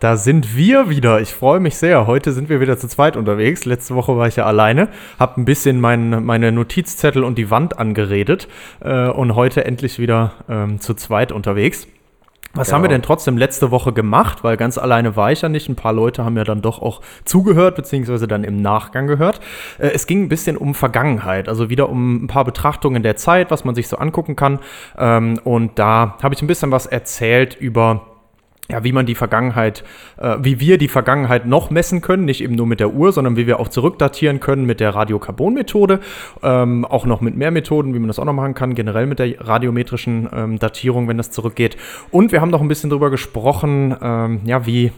Da sind wir wieder. Ich freue mich sehr. Heute sind wir wieder zu zweit unterwegs. Letzte Woche war ich ja alleine, habe ein bisschen mein, meine Notizzettel und die Wand angeredet äh, und heute endlich wieder ähm, zu zweit unterwegs. Was haben wir Genau. denn trotzdem letzte Woche gemacht? Weil ganz alleine war ich ja nicht. Ein paar Leute haben ja dann doch auch zugehört, beziehungsweise dann im Nachgang gehört. Äh, es ging ein bisschen um Vergangenheit, also wieder um ein paar Betrachtungen der Zeit, was man sich so angucken kann. Ähm, und da habe ich ein bisschen was erzählt über ja, wie man die Vergangenheit, äh, wie wir die Vergangenheit noch messen können, nicht eben nur mit der Uhr, sondern wie wir auch zurückdatieren können mit der Radiokarbon-Methode, ähm, auch noch mit mehr Methoden, wie man das auch noch machen kann, generell mit der radiometrischen ähm, Datierung, wenn das zurückgeht. Und wir haben noch ein bisschen drüber gesprochen, ähm, ja, wie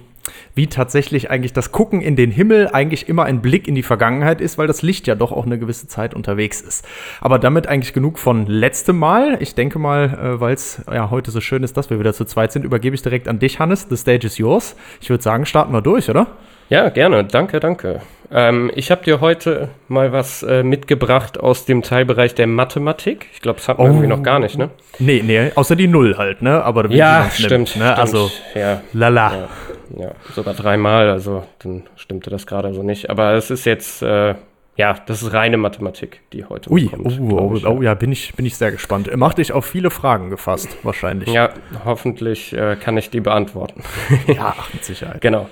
wie tatsächlich eigentlich das Gucken in den Himmel eigentlich immer ein Blick in die Vergangenheit ist, weil das Licht ja doch auch eine gewisse Zeit unterwegs ist. Aber damit eigentlich genug von letztem Mal. Ich denke mal, äh, weil es ja heute so schön ist, dass wir wieder zu zweit sind, übergebe ich direkt an dich, Hannes. The stage is yours. Ich würde sagen, starten wir durch, oder? Ja, gerne. Danke, danke. Ähm, ich habe dir heute mal was äh, mitgebracht aus dem Teilbereich der Mathematik. Ich glaube, das hatten wir Oh. irgendwie noch gar nicht, ne? Nee, nee, außer die Null halt, ne? Aber Ja, man's nimmt, stimmt, Ne? stimmt. Also, ja, lala. ja, ja, sogar dreimal, also dann stimmte das gerade so nicht. Aber es ist jetzt, äh, ja, das ist reine Mathematik, die heute Ui, kommt, oh, glaub oh, ich, oh, ja, bin ich, bin ich sehr gespannt. Macht dich auf viele Fragen gefasst, wahrscheinlich. Ja, hoffentlich äh, kann ich die beantworten. ja mit Sicherheit. genau.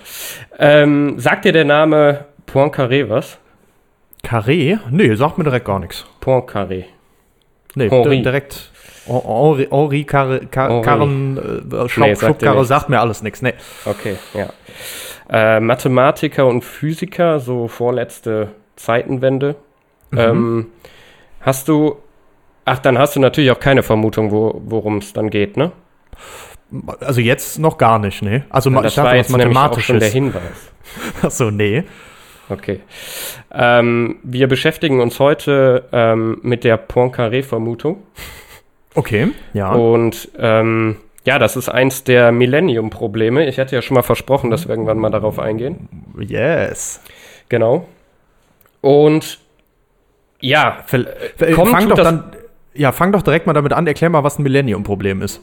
Ähm, sagt dir der Name Poincaré was? Carré? Nee, sagt mir direkt gar nichts. Poincaré. Nee, direkt. Hen- Henri, Henri Car, Henri. Karren, äh, Schraub, Nee, sagt Schubkarre sagt mir alles nichts. Nee. Okay, ja. Äh, Mathematiker und Physiker, so vorletzte Zeitenwende. Mhm. Ähm, hast du, ach, dann hast du natürlich auch keine Vermutung, wo, worum es dann geht, ne? Also jetzt noch gar nicht, nee. Also ma- das ich dachte, jetzt auch schon der. Hinweis. Achso, nee. Okay. Ähm, wir beschäftigen uns heute ähm, mit der Poincaré-Vermutung. Okay, ja. Und ähm, ja, das ist eins der Millennium-Probleme. Ich hatte ja schon mal versprochen, dass wir irgendwann mal darauf eingehen. Yes. Genau. Und ja, Ver- ver- kommt, fang doch dann. Ja, fang doch direkt mal damit an. Erklär mal, was ein Millennium-Problem ist.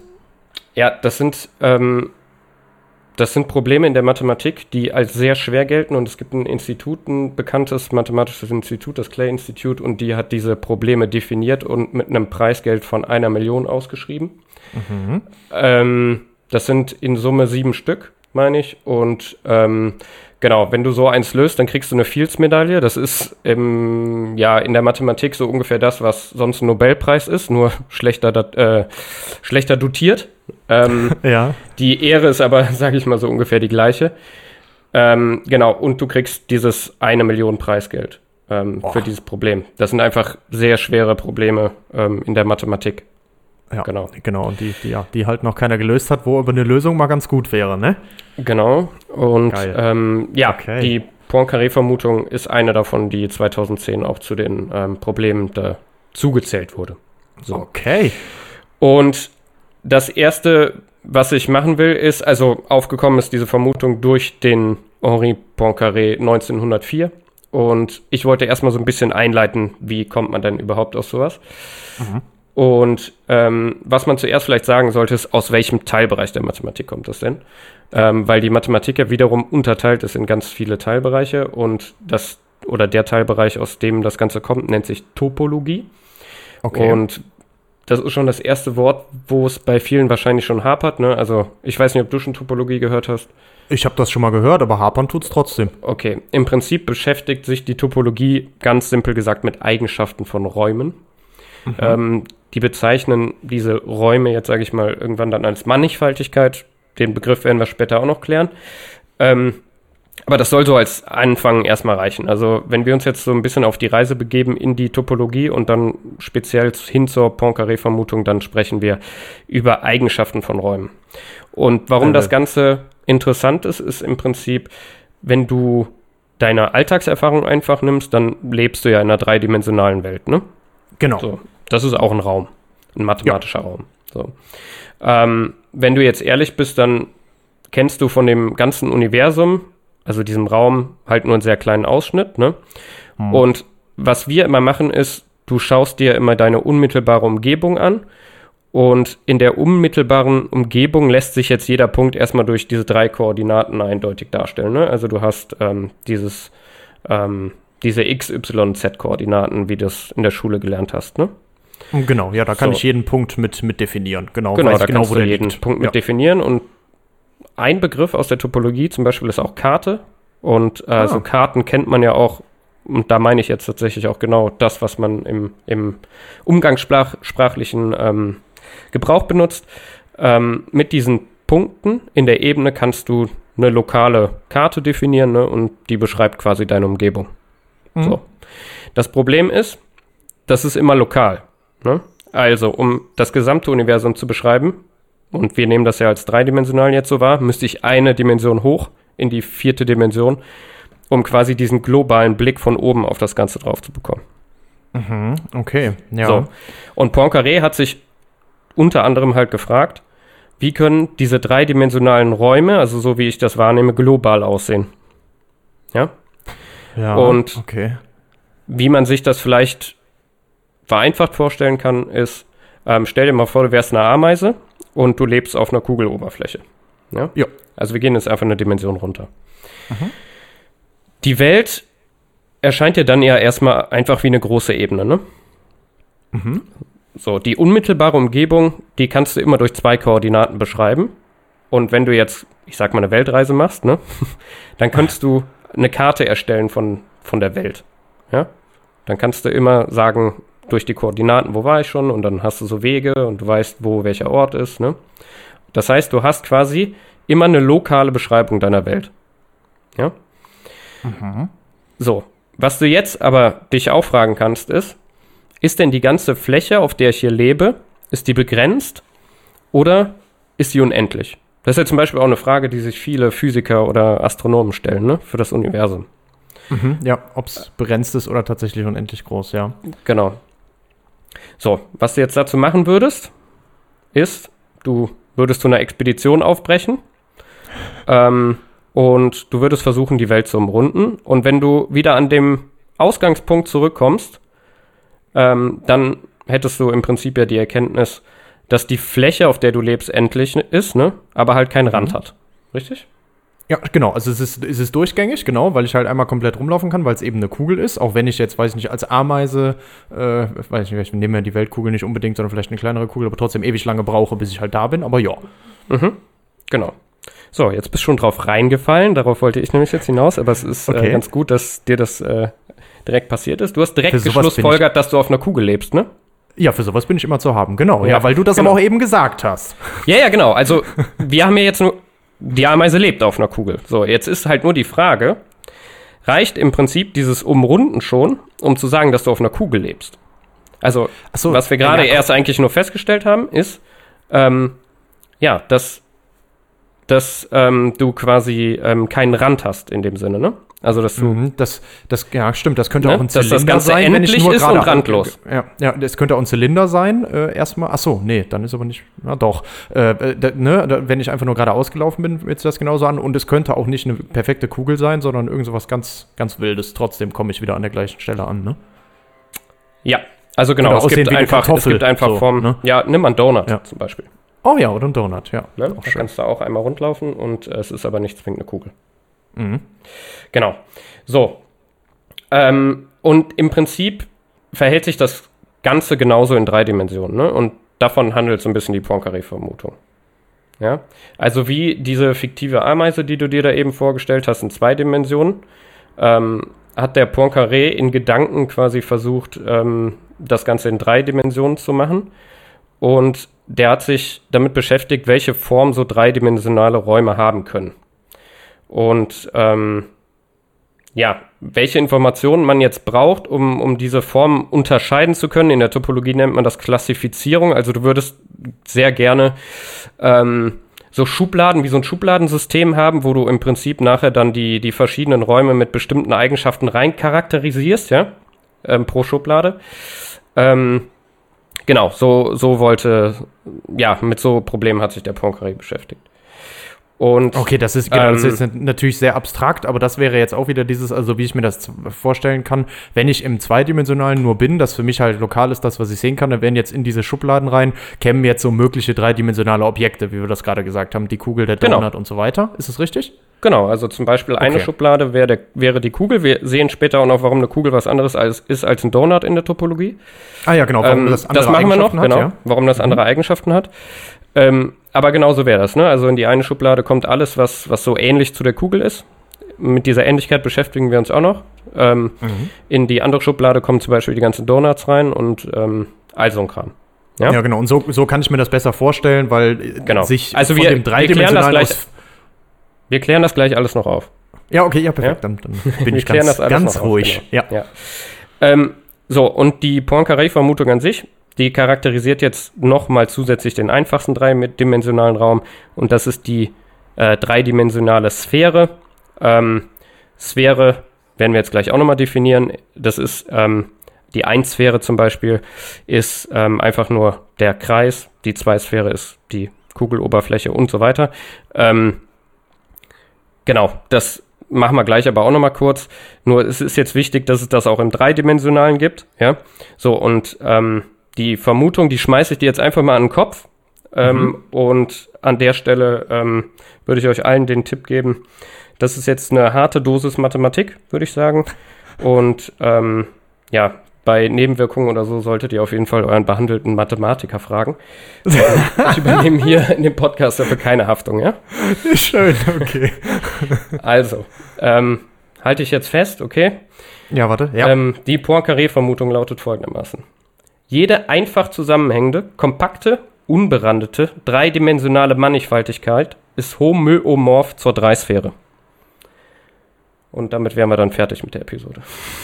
Ja, das sind, ähm, das sind Probleme in der Mathematik, die als sehr schwer gelten. Und es gibt ein Institut, ein bekanntes mathematisches Institut, das Clay Institute, und die hat diese Probleme definiert und mit einem Preisgeld von einer Million ausgeschrieben. Ähm, das sind in Summe sieben Stück, meine ich. Und ähm, genau, wenn du so eins löst, dann kriegst du eine Fields-Medaille. Das ist im, ja, in der Mathematik so ungefähr das, was sonst ein Nobelpreis ist, nur schlechter, äh, schlechter dotiert. Ähm, Ja. die Ehre ist aber, sage ich mal, so ungefähr die gleiche. Ähm, genau, und du kriegst dieses eine Million Preisgeld ähm, für dieses Problem. Das sind einfach sehr schwere Probleme ähm, in der Mathematik. Ja, Genau. Genau, und die, die, ja, die halt noch keiner gelöst hat, wo aber eine Lösung mal ganz gut wäre, ne? Genau. Und ähm, ja, Okay. die Poincaré-Vermutung ist eine davon, die 2010 auch zu den ähm, Problemen da zugezählt wurde. So. Okay. Und das erste, was ich machen will, ist, also aufgekommen ist diese Vermutung durch den Henri Poincaré 1904. Und ich wollte erstmal so ein bisschen einleiten, wie kommt man denn überhaupt aus sowas? Und ähm, was man zuerst vielleicht sagen sollte, ist, aus welchem Teilbereich der Mathematik kommt das denn? Ähm, weil die Mathematik ja wiederum unterteilt ist in ganz viele Teilbereiche und das oder der Teilbereich, aus dem das Ganze kommt, nennt sich Topologie. Okay. Und das ist schon das erste Wort, wo es bei vielen wahrscheinlich schon hapert. Ne? Also ich weiß nicht, ob du schon Topologie gehört hast. ich habe das schon mal gehört, aber hapern tut's trotzdem. Okay, im Prinzip beschäftigt sich die Topologie ganz simpel gesagt mit Eigenschaften von Räumen. Ähm, die bezeichnen diese Räume jetzt, sage ich mal, irgendwann dann als Mannigfaltigkeit. Den Begriff werden wir später auch noch klären. Ähm, aber das soll so als Anfang erstmal reichen. Also wenn wir uns jetzt so ein bisschen auf die Reise begeben in die Topologie und dann speziell hin zur Poincaré-Vermutung, dann sprechen wir über Eigenschaften von Räumen. Und warum Äh. das Ganze interessant ist, ist im Prinzip, wenn du deine Alltagserfahrung einfach nimmst, dann lebst du ja in einer dreidimensionalen Welt, ne? Genau. So, das ist auch ein Raum, ein mathematischer Raum. So. Ähm, wenn du jetzt ehrlich bist, dann kennst du von dem ganzen Universum, also diesem Raum, halt nur einen sehr kleinen Ausschnitt, ne? Und was wir immer machen, ist, du schaust dir immer deine unmittelbare Umgebung an. Und in der unmittelbaren Umgebung lässt sich jetzt jeder Punkt erstmal durch diese drei Koordinaten eindeutig darstellen. Ne? Also du hast ähm, dieses, ähm, diese X, Y, Z-Koordinaten, wie du es in der Schule gelernt hast. Ne? Genau, ja, da kann So. ich jeden Punkt mit, mit definieren. Genau, Genau, da kannst wo du der jeden liegt. Punkt mit ja. definieren. Und ein Begriff aus der Topologie zum Beispiel ist auch Karte. Und äh, Ah. so Karten kennt man ja auch, und da meine ich jetzt tatsächlich auch genau das, was man im, im umgangssprachlichen ähm, Gebrauch benutzt. Ähm, mit diesen Punkten in der Ebene kannst du eine lokale Karte definieren ne, und die beschreibt quasi deine Umgebung. Mhm. So. Das Problem ist, das ist immer lokal. Ne? Also, um das gesamte Universum zu beschreiben, und wir nehmen das ja als dreidimensional jetzt so wahr, müsste ich eine Dimension hoch in die vierte Dimension, um quasi diesen globalen Blick von oben auf das Ganze drauf zu bekommen. Okay, ja. So. Und Poincaré hat sich unter anderem halt gefragt, wie können diese dreidimensionalen Räume, also so wie ich das wahrnehme, global aussehen? Ja? ja. und- okay. Wie man sich das vielleicht vereinfacht vorstellen kann, ist, ähm, stell dir mal vor, du wärst eine Ameise und du lebst auf einer Kugeloberfläche. Ja? Ja. Also wir gehen jetzt einfach eine Dimension runter. Die Welt erscheint dir dann ja erstmal einfach wie eine große Ebene, ne? So, die unmittelbare Umgebung, die kannst du immer durch zwei Koordinaten beschreiben. Und wenn du jetzt, ich sag mal, eine Weltreise machst, ne, dann könntest du eine Karte erstellen von, von der Welt. Ja? Dann kannst du immer sagen, durch die Koordinaten, wo war ich schon, und dann hast du so Wege und du weißt, wo welcher Ort ist. Ne? Das heißt, du hast quasi immer eine lokale Beschreibung deiner Welt. Ja? So, was du jetzt aber dich auch fragen kannst, ist, ist denn die ganze Fläche, auf der ich hier lebe, ist die begrenzt oder ist die unendlich? Das ist ja zum Beispiel auch eine Frage, die sich viele Physiker oder Astronomen stellen, ne, für das Universum. Mhm. Ja, ob es begrenzt ist oder tatsächlich unendlich groß, ja. Genau. So, was du jetzt dazu machen würdest, ist, du würdest zu einer Expedition aufbrechen ähm, und du würdest versuchen, die Welt zu umrunden. Und wenn du wieder an dem Ausgangspunkt zurückkommst, ähm, dann hättest du im Prinzip ja die Erkenntnis, dass die Fläche, auf der du lebst, endlich ist, ne? aber halt keinen Rand hat. Richtig? Ja, genau. Also es ist, es ist durchgängig, genau, weil ich halt einmal komplett rumlaufen kann, weil es eben eine Kugel ist. Auch wenn ich jetzt, weiß ich nicht, als Ameise, äh, weiß ich nicht, ich nehme ja die Weltkugel nicht unbedingt, sondern vielleicht eine kleinere Kugel, aber trotzdem ewig lange brauche, bis ich halt da bin. Aber ja. Genau. So, jetzt bist du schon drauf reingefallen. Darauf wollte ich nämlich jetzt hinaus, aber es ist äh, Okay. ganz gut, dass dir das äh, direkt passiert ist. Du hast direkt geschlussfolgert, dass du auf einer Kugel lebst, ne? Ja, für sowas bin ich immer zu haben, genau. Ja, Ja, weil du das genau. aber auch eben gesagt hast. Ja, ja, genau. Also, wir haben ja jetzt nur. Die Ameise lebt auf einer Kugel. So, jetzt ist halt nur die Frage: Reicht im Prinzip dieses Umrunden schon, um zu sagen, dass du auf einer Kugel lebst? Also, so, was wir gerade ja, erst eigentlich nur festgestellt haben, ist, ähm, ja, dass, dass ähm, du quasi ähm, keinen Rand hast in dem Sinne, ne? Also, dass du. Mhm, das, das, ja, stimmt, das könnte Ne? auch ein Dass das Zylinder Ganze sein, wenn ich nur ist gerade und randlos. Ja, ja, das könnte auch ein Zylinder sein, äh, erstmal. Ach so, nee, dann ist aber nicht, na doch. Äh, äh, da, ne, da, wenn ich einfach nur gerade ausgelaufen bin, wird das genauso an. Und es könnte auch nicht eine perfekte Kugel sein, sondern irgend sowas ganz, ganz Wildes. Trotzdem komme ich wieder an der gleichen Stelle an, ne? Ja, also genau, es gibt, einfach, es gibt einfach so, Formen. ne? Ja, nimm mal einen Donut Ja. zum Beispiel. Oh ja, oder ein Donut, ja. Ne? Da schön. kannst du auch einmal rundlaufen und äh, es ist aber nicht zwingend eine Kugel. Mhm. Genau. So. Ähm, und im Prinzip verhält sich das Ganze genauso in drei Dimensionen. Ne? Und davon handelt so ein bisschen die Poincaré-Vermutung. Ja? Also wie diese fiktive Ameise, die du dir da eben vorgestellt hast, in zwei Dimensionen, ähm, hat der Poincaré in Gedanken quasi versucht, ähm, das Ganze in drei Dimensionen zu machen. Und der hat sich damit beschäftigt, welche Form so dreidimensionale Räume haben können. Und ähm, ja, welche Informationen man jetzt braucht, um, um diese Formen unterscheiden zu können. In der Topologie nennt man das Klassifizierung. Also du würdest sehr gerne ähm, so Schubladen, wie so ein Schubladensystem haben, wo du im Prinzip nachher dann die, die verschiedenen Räume mit bestimmten Eigenschaften rein charakterisierst, ja, ähm, pro Schublade. Ähm, genau, so, so wollte, ja, mit so Problemen hat sich der Poincaré beschäftigt. Und, Okay, das ist, genau, das Ähm, ist natürlich sehr abstrakt, aber das wäre jetzt auch wieder dieses, also wie ich mir das vorstellen kann, wenn ich im Zweidimensionalen nur bin, das für mich halt lokal ist, das, was ich sehen kann, dann wären jetzt in diese Schubladen rein, kämen jetzt so mögliche dreidimensionale Objekte, wie wir das gerade gesagt haben, die Kugel, der Genau. Donut und so weiter. Ist das richtig? Genau, also zum Beispiel eine Okay. Schublade wäre, der, wäre die Kugel. Wir sehen später auch noch, warum eine Kugel was anderes als, ist als ein Donut in der Topologie. Ah ja, genau, warum Ähm, das das, andere machen wir noch, hat, genau, ja. Mhm. warum das andere Eigenschaften hat. Ähm, aber genauso wäre das, ne? Also in die eine Schublade kommt alles, was, was so ähnlich zu der Kugel ist. Mit dieser Ähnlichkeit beschäftigen wir uns auch noch. Ähm, Mhm. In die andere Schublade kommen zum Beispiel die ganzen Donuts rein und ähm, all so ein Kram. Ja? Ja, genau. Und so, so kann ich mir das besser vorstellen, weil äh, Genau. sich Also wir- dem wir klären das dreidimensionalen gleich. aus. Wir klären das gleich alles noch auf. Ja, okay, ja, perfekt. Dann, dann bin Wir ich klären ganz, das alles ganz noch auf, ruhig. genau. Ja. Ja. Ähm, so, und die Poincaré-Vermutung an sich, die charakterisiert jetzt nochmal zusätzlich den einfachsten dreidimensionalen Raum und das ist die äh, dreidimensionale Sphäre. Ähm, Sphäre werden wir jetzt gleich auch nochmal definieren. Das ist ähm, die Einsphäre zum Beispiel, ist ähm, einfach nur der Kreis. Die Zweisphäre ist die Kugeloberfläche und so weiter. Ähm, genau, das machen wir gleich aber auch nochmal kurz. Nur es ist jetzt wichtig, dass es das auch im Dreidimensionalen gibt. Ja, so und ähm, die Vermutung, die schmeiße ich dir jetzt einfach mal an den Kopf. Ähm, Und an der Stelle ähm, würde ich euch allen den Tipp geben, das ist jetzt eine harte Dosis Mathematik, würde ich sagen. Und ähm, ja, bei Nebenwirkungen oder so solltet ihr auf jeden Fall euren behandelten Mathematiker fragen. ich übernehme hier in dem Podcast dafür keine Haftung, ja? Schön, okay. Also, ähm, halte ich jetzt fest, okay? Ja, warte. Ja. Ähm, die Poincaré-Vermutung lautet folgendermaßen. Jede einfach zusammenhängende, kompakte, unberandete, dreidimensionale Mannigfaltigkeit ist homöomorph zur Dreisphäre. Und damit wären wir dann fertig mit der Episode.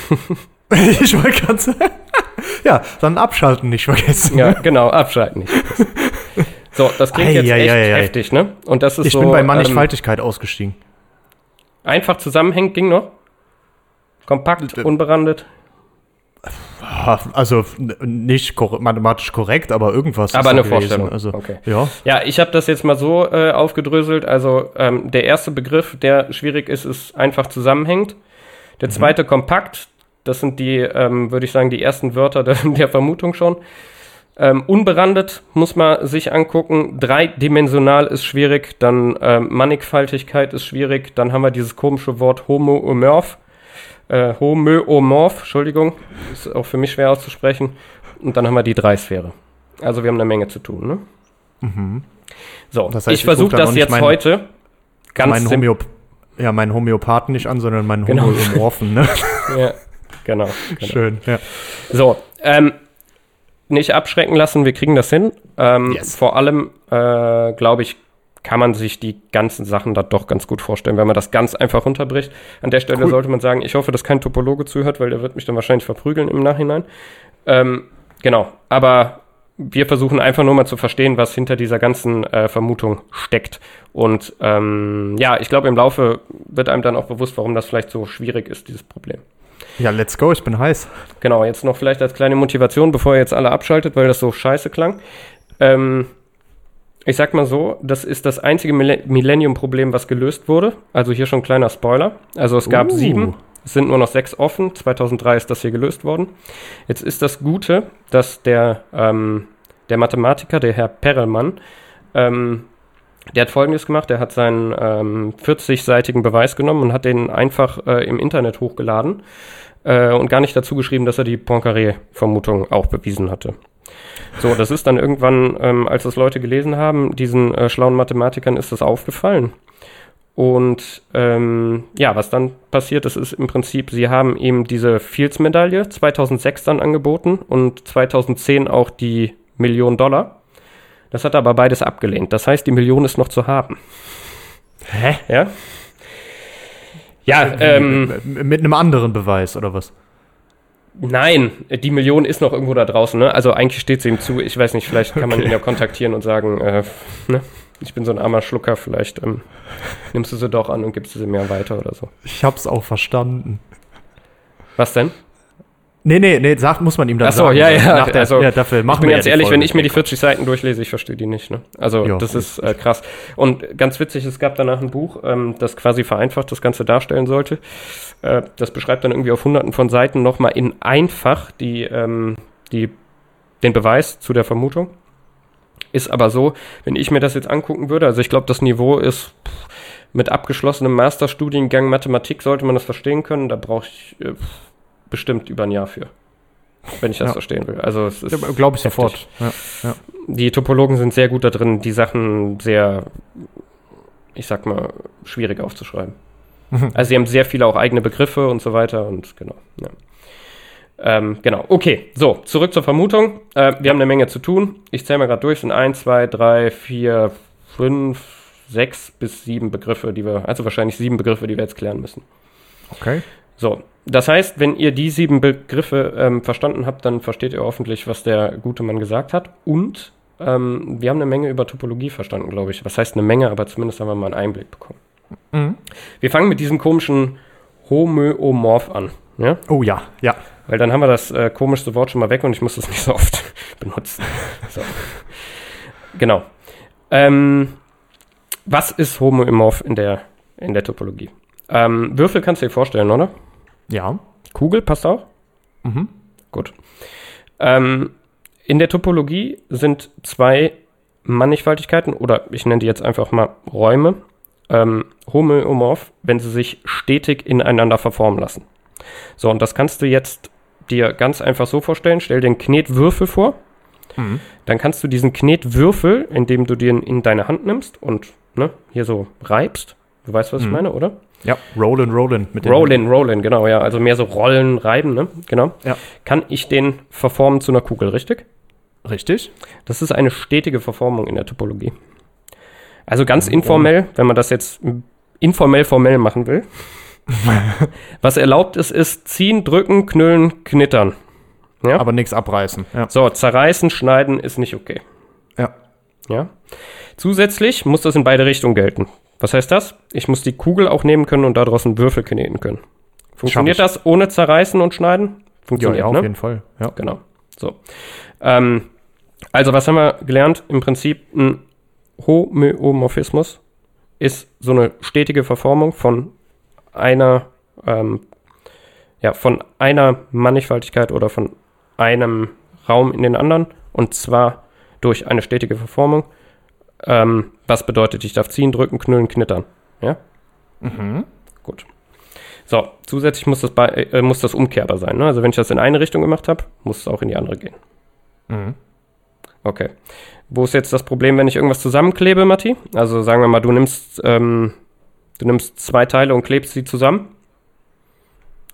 ich wollte gerade sagen. Ja, dann abschalten nicht vergessen. Ja, genau, abschalten nicht. So, das klingt jetzt echt Eieieiei. heftig, ne? Und das ist Ich so, bin bei ähm, Mannigfaltigkeit ausgestiegen. einfach zusammenhängt ging noch. Kompakt, unberandet. Also nicht kor mathematisch korrekt, aber irgendwas. Aber ist eine gewesen. Vorstellung. Also, Okay. ja. Ja, ich habe das jetzt mal so äh, aufgedröselt. Also ähm, der erste Begriff, der schwierig ist, ist einfach zusammenhängt. Der zweite kompakt. Das sind die, ähm, würde ich sagen, die ersten Wörter der, der Vermutung schon. Ähm, unberandet muss man sich angucken. Dreidimensional ist schwierig. Dann ähm, Mannigfaltigkeit ist schwierig. Dann haben wir dieses komische Wort homoomorph. Äh, homöomorph, Entschuldigung. Ist auch für mich schwer auszusprechen. Und dann haben wir die Dreisphäre. Also wir haben eine Menge zu tun, ne? So, Das heißt, ich ich versuche das jetzt meinen- heute ganz Mein. Homöop ja, meinen Homöopathen nicht an, sondern meinen Genau. Homöomorphen, ne? Ja, genau, genau. Schön, ja. So, ähm, nicht abschrecken lassen, wir kriegen das hin. Ähm, Yes. Vor allem, äh, glaube ich, kann man sich die ganzen Sachen da doch ganz gut vorstellen, wenn man das ganz einfach runterbricht. An der Stelle Cool. sollte man sagen, ich hoffe, dass kein Topologe zuhört, weil der wird mich dann wahrscheinlich verprügeln im Nachhinein. Ähm, genau, aber wir versuchen einfach nur mal zu verstehen, was hinter dieser ganzen äh, Vermutung steckt. Und ähm, ja, ich glaube, im Laufe wird einem dann auch bewusst, warum das vielleicht so schwierig ist, dieses Problem. Ja, let's go, ich bin heiß. Genau, jetzt noch vielleicht als kleine Motivation, bevor ihr jetzt alle abschaltet, weil das so scheiße klang. Ähm, ich sag mal so, das ist das einzige Mille- Millennium-Problem, was gelöst wurde. Also hier schon ein kleiner Spoiler. Also es gab Uh. sieben, es sind nur noch sechs offen. 2003 ist das hier gelöst worden. Jetzt ist das Gute, dass der, ähm, der Mathematiker, der Herr Perelmann, ähm, der hat Folgendes gemacht. Der hat seinen ähm, 40-seitigen Beweis genommen und hat den einfach äh, im Internet hochgeladen äh, und gar nicht dazu geschrieben, dass er die Poincaré-Vermutung auch bewiesen hatte. So, das ist dann irgendwann, ähm, als das Leute gelesen haben, diesen äh, schlauen Mathematikern ist das aufgefallen. Und ähm, ja, was dann passiert ist, ist im Prinzip, sie haben ihm diese Fields-Medaille 2006 dann angeboten und 2010 auch die Million Dollar. Das hat er aber beides abgelehnt. Das heißt, die Million ist noch zu haben. Hä? Ja? Ja, ähm, M- Mit einem anderen Beweis, oder was? Nein, die Million ist noch irgendwo da draußen, ne? Also eigentlich steht sie ihm zu. Ich weiß nicht, vielleicht kann man ihn ja kontaktieren und sagen, äh, ne? Ich bin so ein armer Schlucker, vielleicht ähm, nimmst du sie doch an und gibst sie mir weiter oder so. Ich hab's auch verstanden. Was denn? Nee, nee, nee, sagt, muss man ihm dann Ach so, sagen. ja, ja, der, also, ja, dafür machen ich bin wir ganz ja ehrlich, wenn ich mir die später. 40 Seiten durchlese, ich verstehe die nicht. Ne? Also Ja, das ist äh, krass. Und ganz witzig, es gab danach ein Buch, ähm, das quasi vereinfacht das Ganze darstellen sollte. Äh, das beschreibt dann irgendwie auf hunderten von Seiten nochmal in einfach die, ähm, die, den Beweis zu der Vermutung. Ist aber so, wenn ich mir das jetzt angucken würde, also ich glaube, das Niveau ist pff, mit abgeschlossenem Masterstudiengang Mathematik sollte man das verstehen können. Da brauche ich äh, bestimmt über ein Jahr für, wenn ich das Ja. verstehen will. Also es ist Ja, Glaube ich heftig. sofort. Ja. die Topologen sind sehr gut da drin, die Sachen sehr, ich sag mal, schwierig aufzuschreiben. Also sie haben sehr viele auch eigene Begriffe und so weiter und genau. Ähm, genau, okay, so, zurück zur Vermutung. Äh, wir haben eine Menge zu tun. Ich zähle mal gerade durch, Es sind 1, 2, 3, 4, 5, 6 bis 7 Begriffe, die wir, also wahrscheinlich sieben Begriffe, die wir jetzt klären müssen. Okay. So, das heißt, wenn ihr die sieben Begriffe ähm, verstanden habt, dann versteht ihr hoffentlich, was der gute Mann gesagt hat. Und ähm, wir haben eine Menge über Topologie verstanden, glaube ich. Was heißt eine Menge, aber zumindest haben wir mal einen Einblick bekommen. Mhm. Wir fangen mit diesem komischen Homöomorph an. Ja? Oh ja, ja. Weil dann haben wir das äh, komischste Wort schon mal weg und ich muss das nicht so oft benutzen. So. Genau. Ähm, was ist Homöomorph in der, in der Topologie? Ähm, Würfel kannst du dir vorstellen, oder? Ja. Kugel passt auch? Mhm. Gut. Ähm, in der Topologie sind zwei Mannigfaltigkeiten, oder ich nenne die jetzt einfach mal Räume, ähm, homöomorph, wenn sie sich stetig ineinander verformen lassen. So, und das kannst du jetzt dir ganz einfach so vorstellen. Stell dir einen Knetwürfel vor. Mhm. Dann kannst du diesen Knetwürfel, indem du den in deine Hand nimmst und ne, hier so reibst. Du weißt, was ich Mhm. meine, oder? Ja, Rollin, Rollin. Mit Rollin, Rollin, genau, ja. Also mehr so rollen, reiben, ne? Genau. Ja. Kann ich den verformen zu einer Kugel, richtig? Richtig. Das ist eine stetige Verformung in der Topologie. Also ganz informell, wenn man das jetzt informell formell machen will. Was erlaubt ist, ist ziehen, drücken, knüllen, knittern. Ja? Aber nichts abreißen. Ja. So, zerreißen, schneiden ist nicht okay. Ja. Ja? Zusätzlich muss das in beide Richtungen gelten. Was heißt das? Ich muss die Kugel auch nehmen können und daraus einen Würfel kneten können. Funktioniert das ohne zerreißen und schneiden? Ja, Funktioniert, ja, auf ne? jeden Fall. Ja. Genau. So. Ähm, also, was haben wir gelernt? Im Prinzip ein Homöomorphismus ist so eine stetige Verformung von einer, ähm, ja, von einer Mannigfaltigkeit oder von einem Raum in den anderen und zwar durch eine stetige Verformung. Ähm, was bedeutet, ich darf ziehen, drücken, knüllen, knittern. Ja? Mhm. Gut. So, zusätzlich muss das, bei, äh, muss das umkehrbar sein. Ne? Also wenn ich das in eine Richtung gemacht habe, muss es auch in die andere gehen. Mhm. Okay. Wo ist jetzt das Problem, wenn ich irgendwas zusammenklebe, Matti? Also sagen wir mal, du nimmst, ähm, du nimmst zwei Teile und klebst sie zusammen,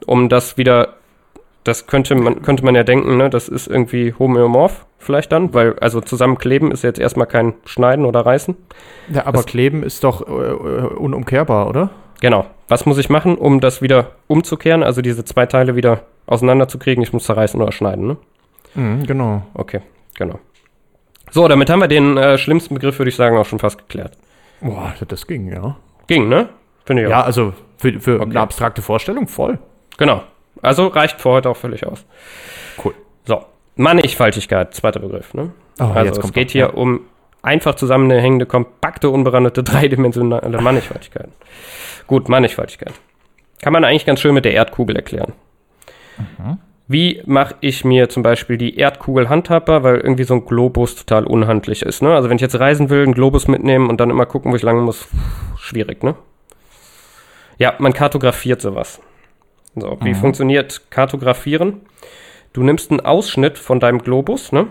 um das wieder, das könnte man, könnte man ja denken, ne? das ist irgendwie homöomorph vielleicht dann, weil also zusammenkleben ist jetzt erstmal kein Schneiden oder Reißen. Ja, aber Das- Kleben ist doch äh, äh, unumkehrbar, oder? Genau. Was muss ich machen, um das wieder umzukehren, also diese zwei Teile wieder auseinanderzukriegen? Ich muss zerreißen oder schneiden, ne? Mhm, genau. Okay, genau. So, damit haben wir den äh, schlimmsten Begriff, würde ich sagen, auch schon fast geklärt. Boah, das ging, ja. Ging, ne? Finde ich Ja, auch. also für, für Okay. eine abstrakte Vorstellung voll. Genau. Also reicht für heute auch völlig aus. Cool. Mannigfaltigkeit, zweiter Begriff, ne? Oh, also es geht hier um einfach zusammenhängende, kompakte, unberandete, dreidimensionale Mannigfaltigkeiten. Gut, Mannigfaltigkeit. Kann man eigentlich ganz schön mit der Erdkugel erklären. Wie mache ich mir zum Beispiel die Erdkugel handhabbar, weil irgendwie so ein Globus total unhandlich ist. Ne? Also wenn ich jetzt reisen will, einen Globus mitnehmen und dann immer gucken, wo ich lang muss, schwierig, ne? Ja, man kartografiert sowas. So, wie funktioniert Kartografieren? Du nimmst einen Ausschnitt von deinem Globus, ne?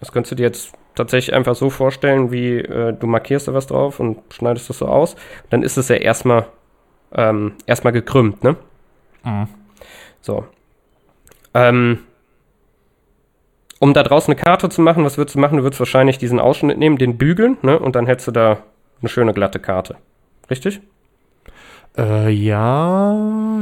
Das könntest du dir jetzt tatsächlich einfach so vorstellen, wie äh, du markierst da was drauf und schneidest das so aus. Dann ist es ja erstmal ähm, erstmal gekrümmt, ne? Mhm. So. Ähm, um da draußen eine Karte zu machen, was würdest du machen? Du würdest wahrscheinlich diesen Ausschnitt nehmen, den bügeln, ne? Und dann hättest du da eine schöne glatte Karte. Richtig? Äh, ja,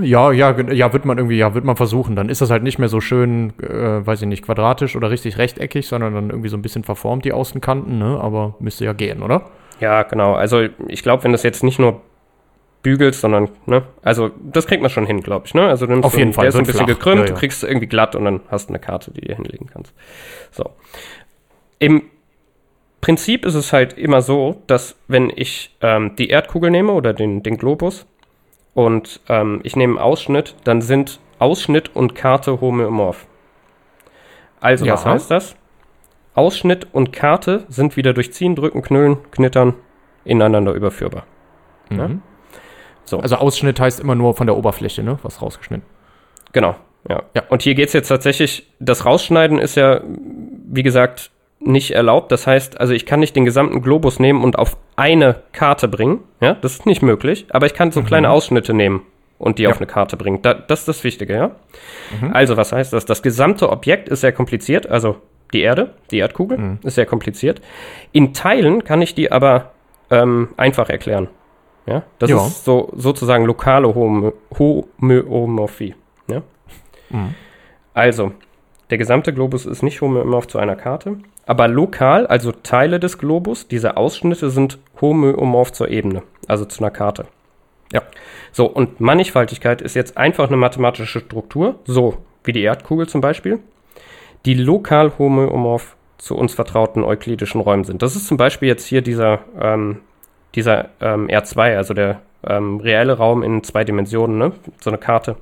ja, ja, ja, wird man irgendwie, ja, wird man versuchen. Dann ist das halt nicht mehr so schön, äh, weiß ich nicht, quadratisch oder richtig rechteckig, sondern dann irgendwie so ein bisschen verformt, die Außenkanten, ne? Aber müsste ja gehen, oder? Ja, genau. Also ich glaube, wenn das jetzt nicht nur bügelst, sondern, ne, also das kriegt man schon hin, glaube ich, ne? Also du nimmst Auf jeden so, Fall, der ist ein bisschen flach. gekrümmt, Ja, du ja. kriegst es irgendwie glatt und dann hast du eine Karte, die du hinlegen kannst. So. Im Prinzip ist es halt immer so, dass wenn ich ähm, die Erdkugel nehme oder den, den Globus und ähm, ich nehme einen Ausschnitt, dann sind Ausschnitt und Karte homöomorph. Also, was Ja. heißt das? Ausschnitt und Karte sind wieder durch Ziehen, Drücken, Knüllen, Knittern ineinander überführbar. Ja? Mhm. So. Also Ausschnitt heißt immer nur von der Oberfläche, ne? Was rausgeschnitten. Genau, ja. Ja. Und hier geht es jetzt tatsächlich, das Rausschneiden ist ja, wie gesagt, nicht erlaubt. Das heißt, also ich kann nicht den gesamten Globus nehmen und auf eine Karte bringen. Ja, das ist nicht möglich. Aber ich kann so kleine Ausschnitte nehmen und die Ja. auf eine Karte bringen. Da, das ist das Wichtige, ja. Also, was heißt das? Das gesamte Objekt ist sehr kompliziert. Also die Erde, die Erdkugel, ist sehr kompliziert. In Teilen kann ich die aber ähm, einfach erklären. Ja, das Ja. ist so sozusagen lokale Homö Homöomorphie. Ja? Also, der gesamte Globus ist nicht homöomorph zu einer Karte, aber lokal, also Teile des Globus, diese Ausschnitte sind homöomorph zur Ebene, also zu einer Karte. Ja. So, und Mannigfaltigkeit ist jetzt einfach eine mathematische Struktur, so wie die Erdkugel zum Beispiel, die lokal homöomorph zu uns vertrauten euklidischen Räumen sind. Das ist zum Beispiel jetzt hier dieser, ähm, dieser ähm, R2, also der ähm, reelle Raum in zwei Dimensionen, ne? so eine Karte.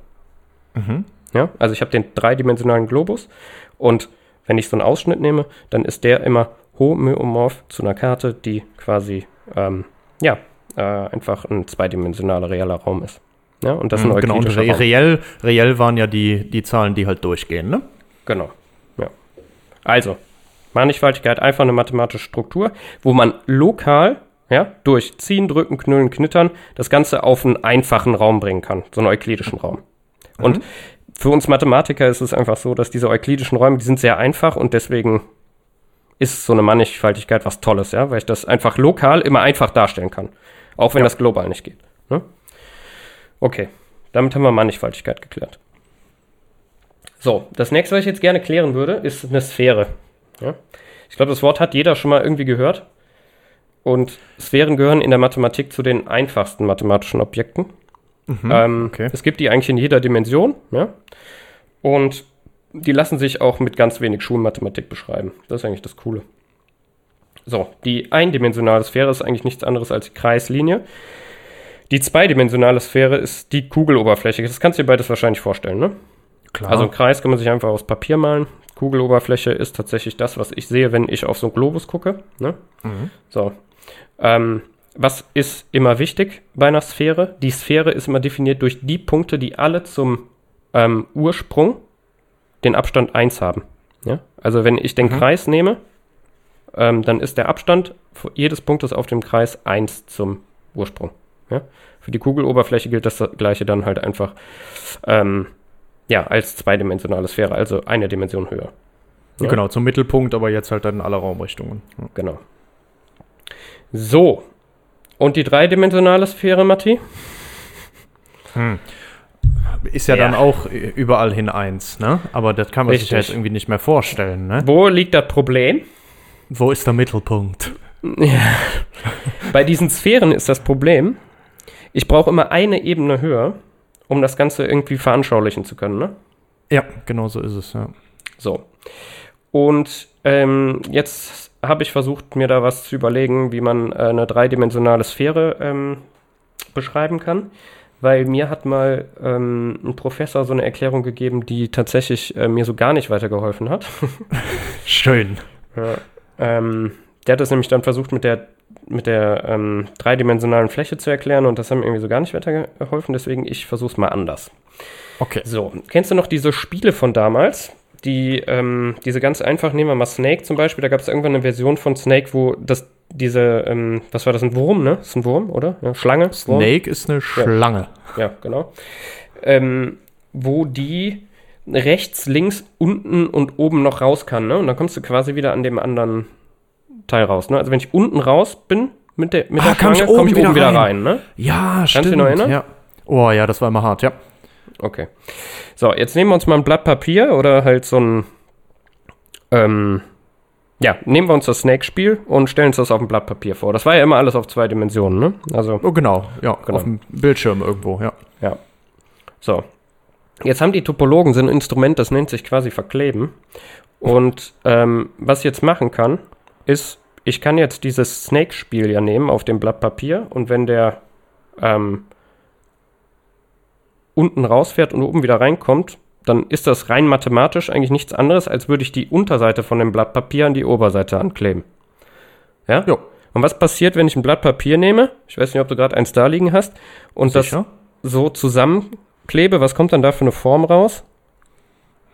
Ja, also ich habe den dreidimensionalen Globus und wenn ich so einen Ausschnitt nehme, dann ist der immer homöomorph zu einer Karte, die quasi, ähm, ja, äh, einfach ein zweidimensionaler realer Raum ist. Ja, und das ist ein genau, und re Raum. reell, reell waren ja die, die Zahlen, die halt durchgehen, ne? Genau. Ja. Also, Mannigfaltigkeit einfach eine mathematische Struktur, wo man lokal, ja, durch Ziehen, Drücken, Knüllen, Knittern das Ganze auf einen einfachen Raum bringen kann, so einen euklidischen Raum. Und für uns Mathematiker ist es einfach so, dass diese euklidischen Räume, die sind sehr einfach und deswegen ist so eine Mannigfaltigkeit was Tolles, ja, weil ich das einfach lokal immer einfach darstellen kann. Auch wenn das global nicht geht. Ne? Okay, damit haben wir Mannigfaltigkeit geklärt. So, das nächste, was ich jetzt gerne klären würde, ist eine Sphäre. Ja? Ich glaube, das Wort hat jeder schon mal irgendwie gehört. Und Sphären gehören in der Mathematik zu den einfachsten mathematischen Objekten. Ähm, okay. Es gibt die eigentlich in jeder Dimension. Ja? Und die lassen sich auch mit ganz wenig Schulmathematik beschreiben. Das ist eigentlich das Coole. So, die eindimensionale Sphäre ist eigentlich nichts anderes als die Kreislinie. Die zweidimensionale Sphäre ist die Kugeloberfläche. Das kannst du dir beides wahrscheinlich vorstellen, ne? Klar. Also einen Kreis kann man sich einfach aus Papier malen. Kugeloberfläche ist tatsächlich das, was ich sehe, wenn ich auf so einen Globus gucke. Ne? So. Ähm, was ist immer wichtig bei einer Sphäre? Die Sphäre ist immer definiert durch die Punkte, die alle zum ähm, Ursprung den Abstand 1 haben. Ja? Also wenn ich den Kreis nehme, ähm, dann ist der Abstand jedes Punktes auf dem Kreis 1 zum Ursprung. Ja? Für die Kugeloberfläche gilt das gleiche dann halt einfach ähm, ja, als zweidimensionale Sphäre, also eine Dimension höher. ja. Genau, zum Mittelpunkt, aber jetzt halt dann in alle Raumrichtungen. Genau. So. Und die dreidimensionale Sphäre, Matti? Ist ja, Ja. dann auch überall hin eins, ne? Aber das kann man sich Richtig. ja jetzt irgendwie nicht mehr vorstellen, ne? Wo liegt das Problem? Wo ist der Mittelpunkt? Bei diesen Sphären ist das Problem, ich brauche immer eine Ebene höher, um das Ganze irgendwie veranschaulichen zu können, ne? Ja, genau so ist es, ja. So. Und ähm, jetzt habe ich versucht, mir da was zu überlegen, wie man äh, eine dreidimensionale Sphäre ähm, beschreiben kann. Weil mir hat mal ähm, ein Professor so eine Erklärung gegeben, die tatsächlich äh, mir so gar nicht weitergeholfen hat. Schön. ähm, der hat es nämlich dann versucht, mit der, mit der ähm, dreidimensionalen Fläche zu erklären und das hat mir irgendwie so gar nicht weitergeholfen, deswegen ich versuche es mal anders. Okay. So, kennst du noch diese Spiele von damals? Die, ähm, diese ganz einfach, nehmen wir mal Snake zum Beispiel, da gab es irgendwann eine Version von Snake, wo das, diese, ähm, was war das, ein Wurm, ne? ist ein Wurm, oder? Ja, Schlange? Wurm? Snake ist eine Schlange. Ja, genau. Ähm, wo die rechts, links, unten und oben noch raus kann, ne? Und dann kommst du quasi wieder an dem anderen Teil raus, ne? Also wenn ich unten raus bin mit der, mit Ah, der Schlange, komm ich oben wieder wieder rein. rein, ne? Ja, dich stimmt. noch erinnern? Ja. Oh ja, das war immer hart, ja. Okay. So, jetzt nehmen wir uns mal ein Blatt Papier oder halt so ein, ähm, ja, nehmen wir uns das Snake-Spiel und stellen uns das auf ein Blatt Papier vor. Das war ja immer alles auf zwei Dimensionen, ne? Also, Oh, genau, ja, Genau. auf dem Bildschirm irgendwo, ja. ja. So. Jetzt haben die Topologen so ein Instrument, das nennt sich quasi Verkleben. Und ähm, was ich jetzt machen kann, ist, ich kann jetzt dieses Snake-Spiel ja nehmen auf dem Blatt Papier und wenn der ähm, unten rausfährt und oben wieder reinkommt, dann ist das rein mathematisch eigentlich nichts anderes, als würde ich die Unterseite von dem Blatt Papier an die Oberseite ankleben. Ja? Jo. Und was passiert, wenn ich ein Blatt Papier nehme? Ich weiß nicht, ob du gerade eins da liegen hast. Und Sicher? das so zusammenklebe. Was kommt dann da für eine Form raus?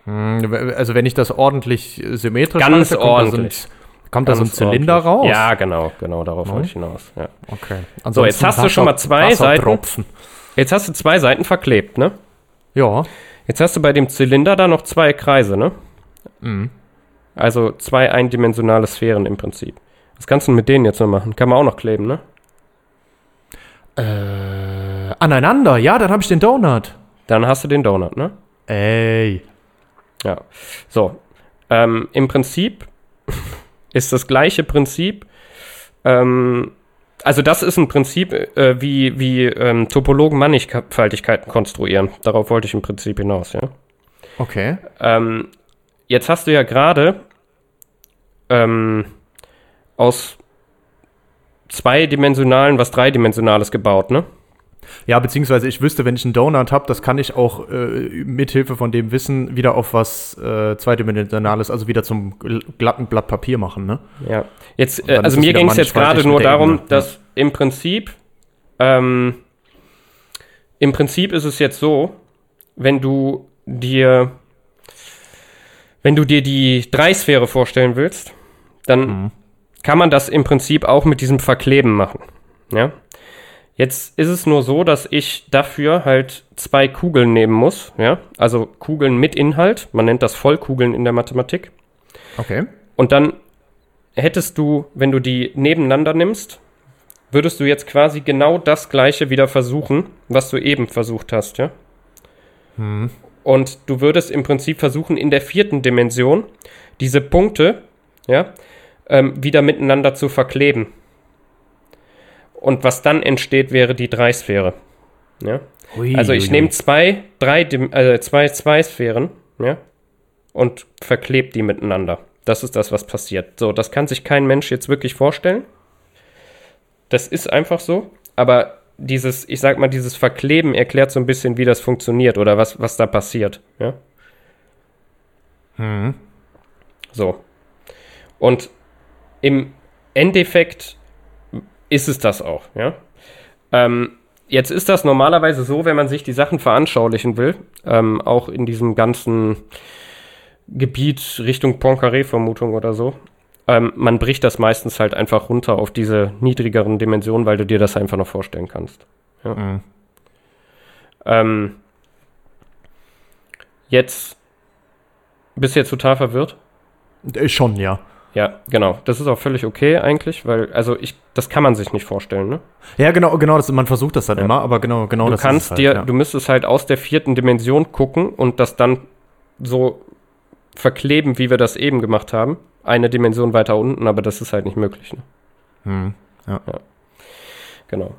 Hm, Also wenn ich das ordentlich äh, symmetrisch Ganz halte, kommt da ordentlich. So ein, kommt da so ein Zylinder ordentlich. raus? Ja, genau, genau, darauf Mhm. wollte ich hinaus. Ja. Okay. So, jetzt hast du schon mal zwei Seiten. Jetzt hast du zwei Seiten verklebt, ne? Ja. Jetzt hast du bei dem Zylinder da noch zwei Kreise, ne? Mhm. Also zwei eindimensionale Sphären im Prinzip. Was kannst du mit denen jetzt noch machen? Kann man auch noch kleben, ne? Äh, aneinander, ja, dann habe ich den Donut. Dann hast du den Donut, ne? Ey. Ja. So. Ähm, Im Prinzip ist das gleiche Prinzip. Ähm, also das ist ein Prinzip, äh, wie, wie ähm, Topologen Mannigfaltigkeiten konstruieren. Darauf wollte ich im Prinzip hinaus, ja. Okay. Ähm, jetzt hast du ja gerade ähm, aus zweidimensionalen was dreidimensionales gebaut, ne? Ja, beziehungsweise ich wüsste, wenn ich einen Donut habe, das kann ich auch äh, mithilfe von dem Wissen wieder auf was äh, zweidimensionales, also wieder zum gl- glatten Blatt Papier machen, ne? Ja. Jetzt, äh, also mir ging es jetzt gerade nur darum, Ebene, ja. dass im Prinzip, ähm, im Prinzip ist es jetzt so, wenn du dir, wenn du dir die Dreisphäre vorstellen willst, dann Mhm. kann man das im Prinzip auch mit diesem Verkleben machen. Ja. Jetzt ist es nur so, dass ich dafür halt zwei Kugeln nehmen muss, ja, also Kugeln mit Inhalt, man nennt das Vollkugeln in der Mathematik. Okay. Und dann hättest du, wenn du die nebeneinander nimmst, würdest du jetzt quasi genau das gleiche wieder versuchen, was du eben versucht hast, ja? Und du würdest im Prinzip versuchen, in der vierten Dimension diese Punkte, ja, ähm, wieder miteinander zu verkleben. Und was dann entsteht, wäre die Dreisphäre. Ja? Ui, Also ich nehme zwei, drei, äh, zwei, zwei Sphären, ja, und verklebe die miteinander. Das ist das, was passiert. So, das kann sich kein Mensch jetzt wirklich vorstellen. Das ist einfach so. Aber dieses, ich sag mal, dieses Verkleben erklärt so ein bisschen, wie das funktioniert oder was, was da passiert. Ja. Mhm. So. Und im Endeffekt ist es das auch, ja. Ähm, jetzt ist das normalerweise so, wenn man sich die Sachen veranschaulichen will, ähm, auch in diesem ganzen Gebiet Richtung Poincaré-Vermutung oder so. Ähm, man bricht das meistens halt einfach runter auf diese niedrigeren Dimensionen, weil du dir das einfach noch vorstellen kannst. Mhm. Ähm, jetzt bist du jetzt total verwirrt? Äh, Schon, ja. Ja, genau. Das ist auch völlig okay eigentlich, weil, also ich, das kann man sich nicht vorstellen, ne? Ja, genau, genau, das, man versucht das dann Ja. immer, aber genau, genau Du das kannst ist halt, dir, ja. du müsstest halt aus der vierten Dimension gucken und das dann so verkleben, wie wir das eben gemacht haben. Eine Dimension weiter unten, aber das ist halt nicht möglich, ne? Hm. Genau.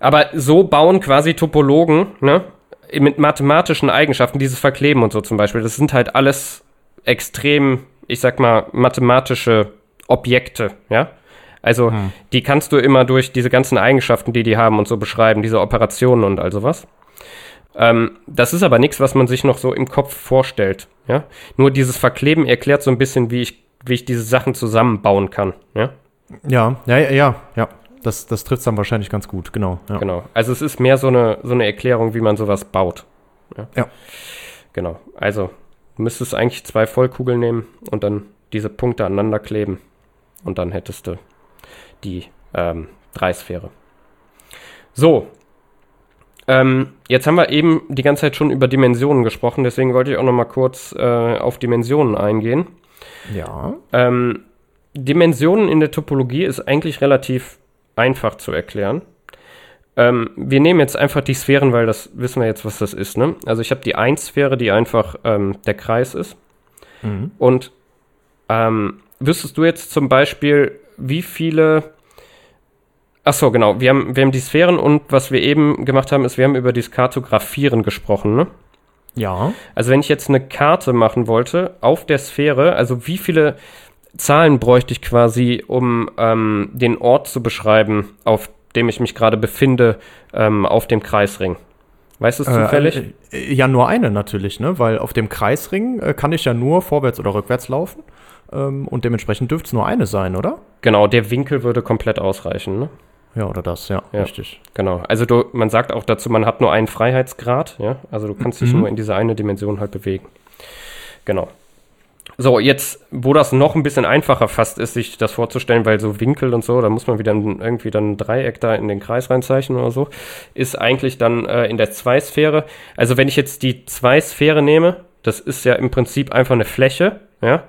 Aber so bauen quasi Topologen, ne? Mit mathematischen Eigenschaften, dieses Verkleben und so zum Beispiel, das sind halt alles extrem, ich sag mal, mathematische Objekte, ja? Also, Hm. die kannst du immer durch diese ganzen Eigenschaften, die die haben und so beschreiben, diese Operationen und all sowas. Ähm, das ist aber nichts, was man sich noch so im Kopf vorstellt, ja? Nur dieses Verkleben erklärt so ein bisschen, wie ich, wie ich diese Sachen zusammenbauen kann, ja? Ja, ja, ja, ja, ja. Das, das trifft dann wahrscheinlich ganz gut, genau. Ja. Genau. Also es ist mehr so eine, so eine Erklärung, wie man sowas baut. Ja. Ja. Genau. Also du müsstest eigentlich zwei Vollkugeln nehmen und dann diese Punkte aneinander kleben. Und dann hättest du die ähm, Dreisphäre. So. Ähm, jetzt haben wir eben die ganze Zeit schon über Dimensionen gesprochen, deswegen wollte ich auch noch mal kurz äh, auf Dimensionen eingehen. Ja. Ähm, Dimensionen in der Topologie ist eigentlich relativ einfach zu erklären. Ähm, wir nehmen jetzt einfach die Sphären, weil das wissen wir jetzt, was das ist. Ne? Also ich habe die 1-Sphäre, die einfach ähm, der Kreis ist. Mhm. Und ähm, wüsstest du jetzt zum Beispiel, wie viele. Ach so, genau. Wir haben, wir haben die Sphären und was wir eben gemacht haben, ist, wir haben über dieses Kartografieren gesprochen, ne? Ja. Also wenn ich jetzt eine Karte machen wollte auf der Sphäre, also wie viele Zahlen bräuchte ich quasi, um ähm, den Ort zu beschreiben, auf dem ich mich gerade befinde, ähm, auf dem Kreisring? Weißt du es zufällig? Äh, äh, ja, nur eine natürlich, ne? Weil auf dem Kreisring äh, kann ich ja nur vorwärts oder rückwärts laufen. Ähm, und dementsprechend dürfte es nur eine sein, oder? genau, der Winkel würde komplett ausreichen, ne? Ja, oder das, ja, Ja. richtig. Genau. Also du, man sagt auch dazu, man hat nur einen Freiheitsgrad, ja. Also du kannst dich Mhm. nur in diese eine Dimension halt bewegen. Genau. So, jetzt, wo das noch ein bisschen einfacher fast ist, sich das vorzustellen, weil so Winkel und so, da muss man wieder irgendwie dann ein Dreieck da in den Kreis reinzeichnen oder so, ist eigentlich dann äh, in der Zwei-Sphäre. Also wenn ich jetzt die Zwei-Sphäre nehme, das ist ja im Prinzip einfach eine Fläche, ja.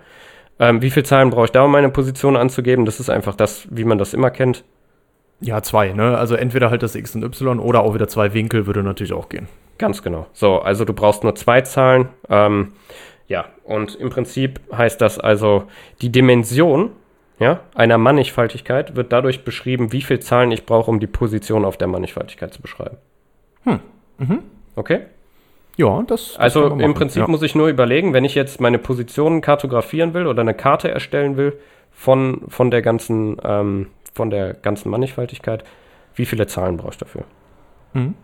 Ähm, wie viele Zahlen brauche ich da, um meine Position anzugeben? Das ist einfach das, wie man das immer kennt. Ja, zwei, ne? Also entweder halt das X und Y oder auch wieder zwei Winkel würde natürlich auch gehen. Ganz genau. So, also du brauchst nur zwei Zahlen. Ähm, und im Prinzip heißt das also, die Dimension ja, einer Mannigfaltigkeit wird dadurch beschrieben, wie viele Zahlen ich brauche, um die Position auf der Mannigfaltigkeit zu beschreiben. Hm. Mhm. Okay? Ja, das. das Also man im Prinzip ja. muss ich nur überlegen, wenn ich jetzt meine Positionen kartografieren will oder eine Karte erstellen will von, von der ganzen, ähm, von der ganzen Mannigfaltigkeit, wie viele Zahlen brauche ich dafür? Mhm.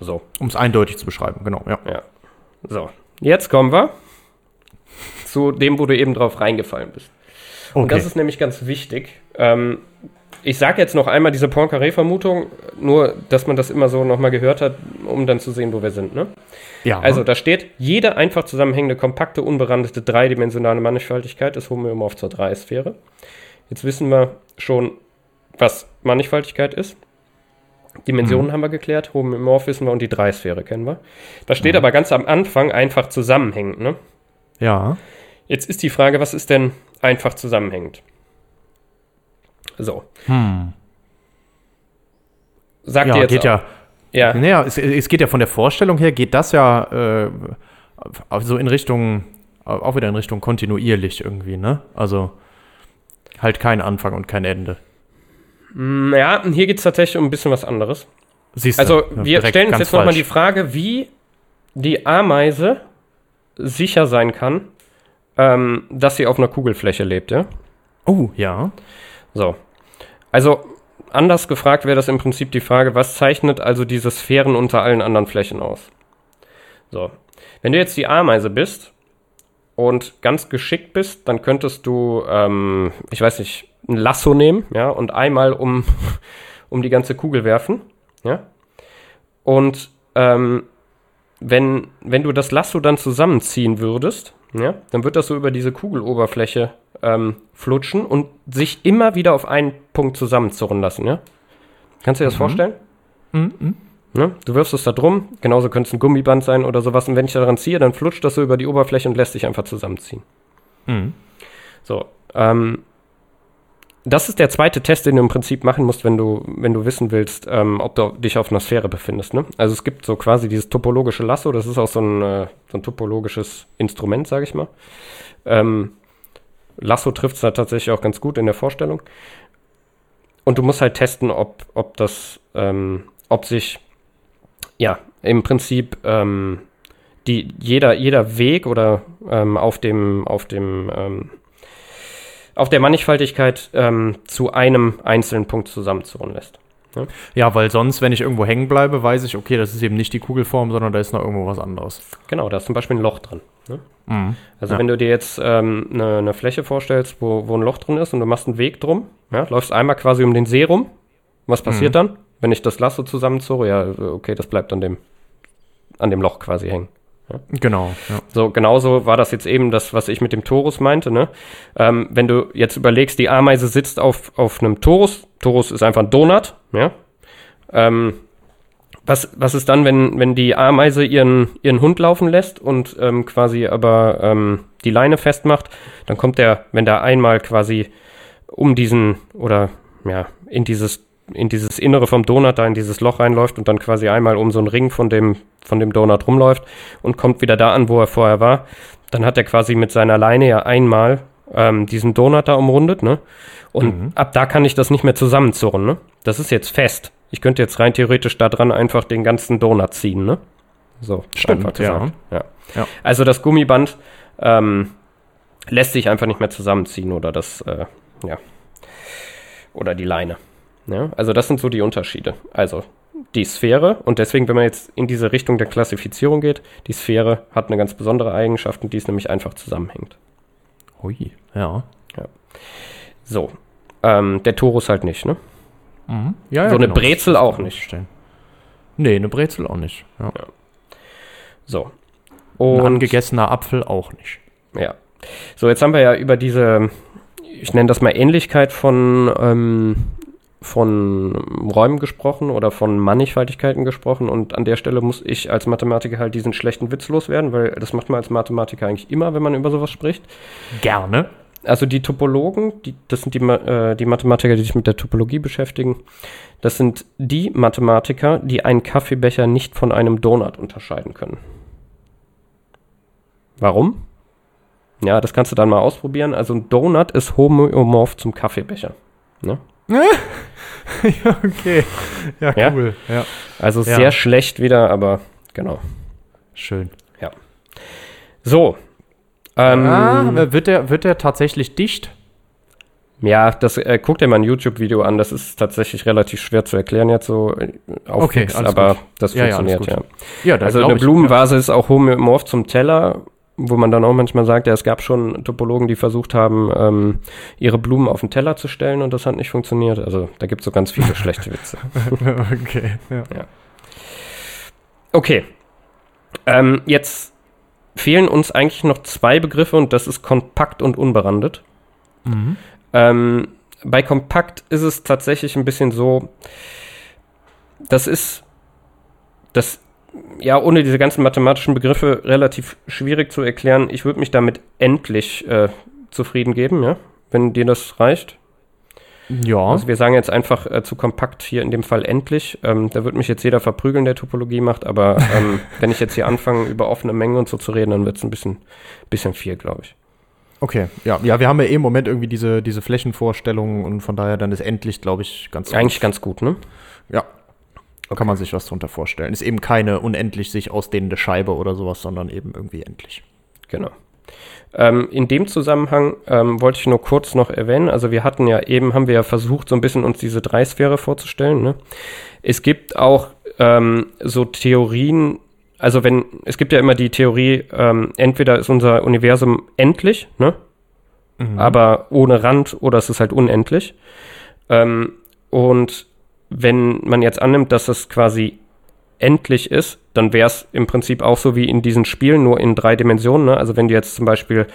So. Um es eindeutig zu beschreiben, genau, ja. Ja. So, jetzt kommen wir zu dem, wo du eben drauf reingefallen bist. Und das ist nämlich ganz wichtig. Ähm, ich sage jetzt noch einmal diese Poincaré-Vermutung, nur, dass man das immer so nochmal gehört hat, um dann zu sehen, wo wir sind. Ne? ja. Also, da steht, jede einfach zusammenhängende, kompakte, unberandete, dreidimensionale Mannigfaltigkeit ist homöomorph zur Dreisphäre. Jetzt wissen wir schon, was Mannigfaltigkeit ist. Dimensionen haben wir geklärt, homöomorph wissen wir und die Dreisphäre kennen wir. Da steht aber ganz am Anfang einfach zusammenhängend. Ne? Ja. Jetzt ist die Frage, was ist denn einfach zusammenhängend? So. Hm. Sagt Ja, ihr jetzt geht auch. ja. Ja, Naja, es, es geht ja von der Vorstellung her, geht das ja äh, so in Richtung, auch wieder in Richtung kontinuierlich irgendwie, ne? Also halt kein Anfang und kein Ende. Mm, ja hier geht es tatsächlich um ein bisschen was anderes. Siehst Also, du, ja, wir stellen uns jetzt nochmal die Frage, wie die Ameise sicher sein kann, ähm, dass sie auf einer Kugelfläche lebt, ja? Oh, ja. So. Also, anders gefragt wäre das im Prinzip die Frage, was zeichnet also diese Sphären unter allen anderen Flächen aus? So. Wenn du jetzt die Ameise bist und ganz geschickt bist, dann könntest du, ähm, ich weiß nicht, ein Lasso nehmen, ja, und einmal um, um die ganze Kugel werfen, ja. Und ähm, wenn, wenn du das Lasso dann zusammenziehen würdest, ja, dann wird das so über diese Kugeloberfläche ähm, flutschen und sich immer wieder auf einen Punkt zusammenzurren lassen, ja? Kannst du dir das vorstellen? Mhm. Ne? Du wirfst es da drum, genauso könnte es ein Gummiband sein oder sowas, und wenn ich daran ziehe, dann flutscht das so über die Oberfläche und lässt sich einfach zusammenziehen. Mhm. So, ähm, das ist der zweite Test, den du im Prinzip machen musst, wenn du, wenn du wissen willst, ähm, ob du dich auf einer Sphäre befindest. Ne? Also es gibt so quasi dieses topologische Lasso, das ist auch so ein, äh, so ein topologisches Instrument, sage ich mal. Ähm, Lasso trifft es da tatsächlich auch ganz gut in der Vorstellung. Und du musst halt testen, ob, ob das, ähm, ob sich, ja, im Prinzip ähm, die, jeder, jeder Weg oder ähm, auf dem, auf dem, ähm, auf der Mannigfaltigkeit ähm, zu einem einzelnen Punkt zusammenzurren lässt. Ja, weil sonst, wenn ich irgendwo hängen bleibe, weiß ich, okay, das ist eben nicht die Kugelform, sondern da ist noch irgendwo was anderes. Genau, da ist zum Beispiel ein Loch drin. Ne? Mhm. Also Ja. wenn du dir jetzt ähm, eine, eine Fläche vorstellst, wo, wo ein Loch drin ist und du machst einen Weg drum, ja, läufst einmal quasi um den See rum, was passiert dann? Wenn ich das Lasso zusammenzurre, ja, okay, das bleibt an dem, an dem Loch quasi hängen. Genau, ja. So, genauso war das jetzt eben das, was ich mit dem Torus meinte. Ne? Ähm, wenn du jetzt überlegst, die Ameise sitzt auf, auf einem Torus, Torus ist einfach ein Donut, ja. Ähm, was, was ist dann, wenn, wenn die Ameise ihren, ihren Hund laufen lässt und ähm, quasi aber ähm, die Leine festmacht, dann kommt der, wenn der einmal quasi um diesen oder ja, in dieses, in dieses Innere vom Donut, da in dieses Loch reinläuft und dann quasi einmal um so einen Ring von dem, von dem Donut rumläuft und kommt wieder da an, wo er vorher war, dann hat er quasi mit seiner Leine ja einmal ähm, diesen Donut da umrundet, ne? Und ab da kann ich das nicht mehr zusammenzurren, ne? Das ist jetzt fest. Ich könnte jetzt rein theoretisch da dran einfach den ganzen Donut ziehen, ne? So, Stimmt, einfach gesagt. Ja. Ja. Also das Gummiband ähm, lässt sich einfach nicht mehr zusammenziehen oder das, äh, ja. Oder die Leine. Ja? Also das sind so die Unterschiede. Also die Sphäre und deswegen, wenn man jetzt in diese Richtung der Klassifizierung geht, die Sphäre hat eine ganz besondere Eigenschaft und die ist nämlich einfach zusammenhängt. Hui, ja. So. Ähm, der Torus halt nicht, ne? ja, ja So eine genau, Brezel auch nicht. verstehen. Nee, eine Brezel auch nicht. Ja. So. Ein Und angegessener Apfel auch nicht. Ja. So, jetzt haben wir ja über diese, ich nenne das mal Ähnlichkeit von, ähm, von Räumen gesprochen oder von Mannigfaltigkeiten gesprochen und an der Stelle muss ich als Mathematiker halt diesen schlechten Witz loswerden, weil das macht man als Mathematiker eigentlich immer, wenn man über sowas spricht. Gerne. Also die Topologen, die, das sind die, äh, die Mathematiker, die sich mit der Topologie beschäftigen, das sind die Mathematiker, die einen Kaffeebecher nicht von einem Donut unterscheiden können. Warum? Ja, das kannst du dann mal ausprobieren. Also ein Donut ist homöomorph zum Kaffeebecher. Ne? ja, okay. Ja, Ja? cool. Ja. Also Ja. sehr schlecht wieder, aber genau. Schön. So. Ähm, ah, wird der, wird der tatsächlich dicht? Ja, das äh, guck dir mal ein YouTube-Video an. Das ist tatsächlich relativ schwer zu erklären jetzt so äh, auf Okay, X, aber gut. das Ja, ja, funktioniert ja. Ja, da Also eine ich, Blumenvase ist auch homöomorph zum Teller, wo man dann auch manchmal sagt, ja, es gab schon Topologen, die versucht haben, ähm, ihre Blumen auf den Teller zu stellen und das hat nicht funktioniert. Also da gibt es so ganz viele schlechte Witze. Ja. okay. Ja. Okay. Ähm, jetzt fehlen uns eigentlich noch zwei Begriffe und das ist kompakt und unberandet. Mhm. Ähm, bei kompakt ist es tatsächlich ein bisschen so, das ist, das, ja, ohne diese ganzen mathematischen Begriffe relativ schwierig zu erklären. Ich würde mich damit endlich äh, zufrieden geben, ja, wenn dir das reicht. Ja. Also wir sagen jetzt einfach äh, zu kompakt hier in dem Fall endlich. Ähm, da wird mich jetzt jeder verprügeln, der Topologie macht, aber ähm, wenn ich jetzt hier anfange, über offene Mengen und so zu reden, dann wird es ein bisschen, bisschen viel, glaube ich. Okay, ja, ja, wir haben ja eh im Moment irgendwie diese, diese Flächenvorstellungen und von daher dann ist endlich, glaube ich, ganz Eigentlich ganz gut, ne? Ja. Kann man sich was drunter vorstellen. Ist eben keine unendlich sich ausdehnende Scheibe oder sowas, sondern eben irgendwie endlich. Genau. Ähm, in dem Zusammenhang ähm, wollte ich nur kurz noch erwähnen, also wir hatten ja eben, haben wir ja versucht, so ein bisschen uns diese Dreisphäre vorzustellen. Ne? Es gibt auch ähm, so Theorien, also wenn, es gibt ja immer die Theorie, ähm, entweder ist unser Universum endlich, ne? aber ohne Rand, oder es ist halt unendlich. Ähm, und wenn man jetzt annimmt, dass es quasi endlich ist, dann wäre es im Prinzip auch so wie in diesen Spielen, nur in drei Dimensionen. Ne? Also wenn du jetzt zum Beispiel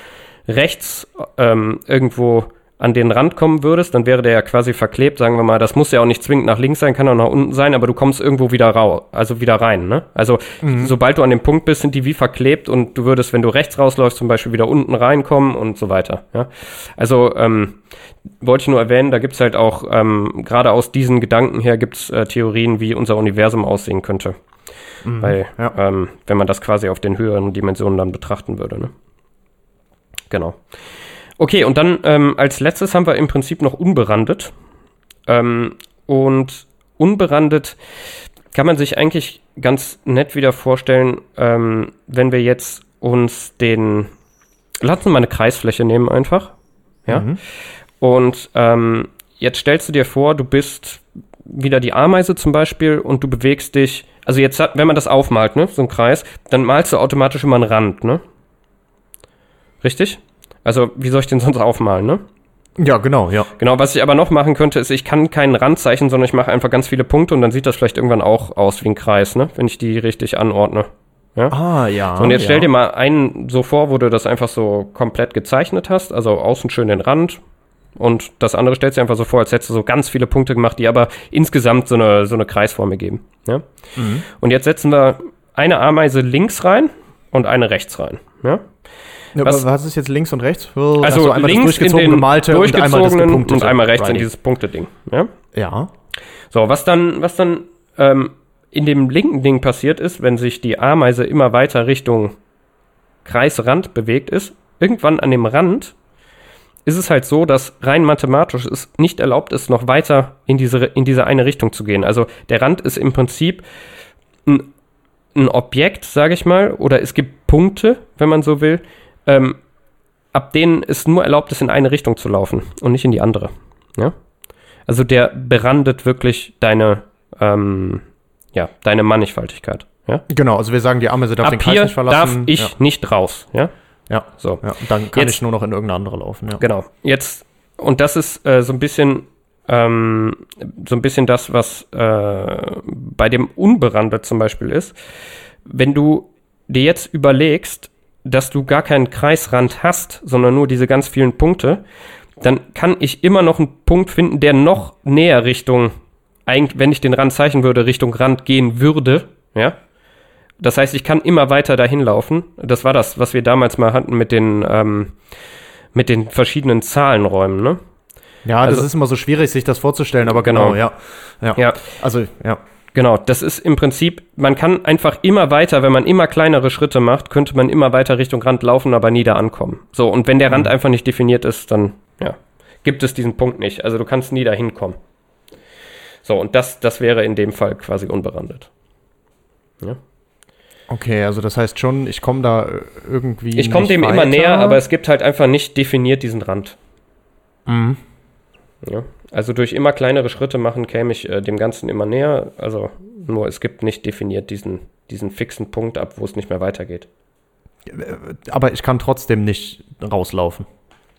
rechts ähm, irgendwo an den Rand kommen würdest, dann wäre der ja quasi verklebt, sagen wir mal. Das muss ja auch nicht zwingend nach links sein, kann auch nach unten sein, aber du kommst irgendwo wieder rau, also wieder rein. Ne? Also sobald du an dem Punkt bist, sind die wie verklebt und du würdest, wenn du rechts rausläufst, zum Beispiel wieder unten reinkommen und so weiter. Ja? Also ähm, wollte ich nur erwähnen, da gibt es halt auch, ähm, gerade aus diesen Gedanken her, gibt es äh, Theorien, wie unser Universum aussehen könnte. Weil, ja. ähm, wenn man das quasi auf den höheren Dimensionen dann betrachten würde. Ne? Genau. Okay, und dann ähm, als letztes haben wir im Prinzip noch unberandet. Ähm, und unberandet kann man sich eigentlich ganz nett wieder vorstellen, ähm, wenn wir jetzt uns den, lass uns mal eine Kreisfläche nehmen einfach. Ja. Mhm. Und ähm, jetzt stellst du dir vor, du bist wieder die Ameise zum Beispiel und du bewegst dich, also jetzt, wenn man das aufmalt, ne, so ein Kreis, dann malst du automatisch immer einen Rand, ne? Richtig? Also, wie soll ich den sonst aufmalen, ne? Ja, genau, ja. Genau, was ich aber noch machen könnte, ist, ich kann keinen Rand zeichnen, sondern ich mache einfach ganz viele Punkte und dann sieht das vielleicht irgendwann auch aus wie ein Kreis, ne? Wenn ich die richtig anordne. Ah, ja. So, und jetzt ja. stell dir mal einen so vor, wo du das einfach so komplett gezeichnet hast, also außen schön den Rand. Und das andere stellst du dir einfach so vor, als hättest du so ganz viele Punkte gemacht, die aber insgesamt so eine, so eine Kreisform ergeben. Ja? Mhm. Und jetzt setzen wir eine Ameise links rein und eine rechts rein. Ja? Ja, was- was, ist jetzt links und rechts? Also Ach so, einmal das links in durchgezogen den gemalte und einmal das durchgezogenen und, einmal rechts in Righty. dieses Punkteding. Ja? Ja. So, was dann, was dann ähm, in dem linken Ding passiert ist, wenn sich die Ameise immer weiter Richtung Kreisrand bewegt ist, irgendwann an dem Rand ist es halt so, dass rein mathematisch es nicht erlaubt ist, noch weiter in diese, in diese eine Richtung zu gehen. Also der Rand ist im Prinzip ein, ein Objekt, sage ich mal, oder es gibt Punkte, wenn man so will, ähm, ab denen es nur erlaubt ist, in eine Richtung zu laufen und nicht in die andere. Ja? Also der berandet wirklich deine, ähm, ja, deine Mannigfaltigkeit. Ja? Genau, also wir sagen, die Arme darf Ab den Kreis nicht verlassen. darf ich ja. nicht raus. Ja, Ja, so. ja. Dann kann Jetzt- ich nur noch in irgendeine andere laufen. Ja. Genau. Jetzt, und das ist äh, so ein bisschen, ähm, so ein bisschen das, was äh, bei dem Unberandet zum Beispiel ist. Wenn du dir jetzt überlegst, dass du gar keinen Kreisrand hast, sondern nur diese ganz vielen Punkte, dann kann ich immer noch einen Punkt finden, der noch näher Richtung, eigentlich, wenn ich den Rand zeichnen würde, Richtung Rand gehen würde, ja. Das heißt, ich kann immer weiter dahin laufen. Das war das, was wir damals mal hatten mit den, ähm, mit den verschiedenen Zahlenräumen, ne? Ja, das Also- ist immer so schwierig, sich das vorzustellen, aber genau, Genau. ja. ja. Ja. Also, ja. Genau, das ist im Prinzip, man kann einfach immer weiter, wenn man immer kleinere Schritte macht, könnte man immer weiter Richtung Rand laufen, aber nie da ankommen. So, und wenn der Rand einfach nicht definiert ist, dann, ja, gibt es diesen Punkt nicht. Also du kannst nie da hinkommen. So, und das, das wäre in dem Fall quasi unberandet. Okay, also das heißt schon, ich komme da äh, irgendwie. Ich komme dem immer weiter. näher, aber es gibt halt einfach nicht definiert diesen Rand. Mhm. Ja. Also durch immer kleinere Schritte machen käme ich äh, dem Ganzen immer näher. Also nur es gibt nicht definiert diesen, diesen fixen Punkt ab, wo es nicht mehr weitergeht. Aber ich kann trotzdem nicht rauslaufen.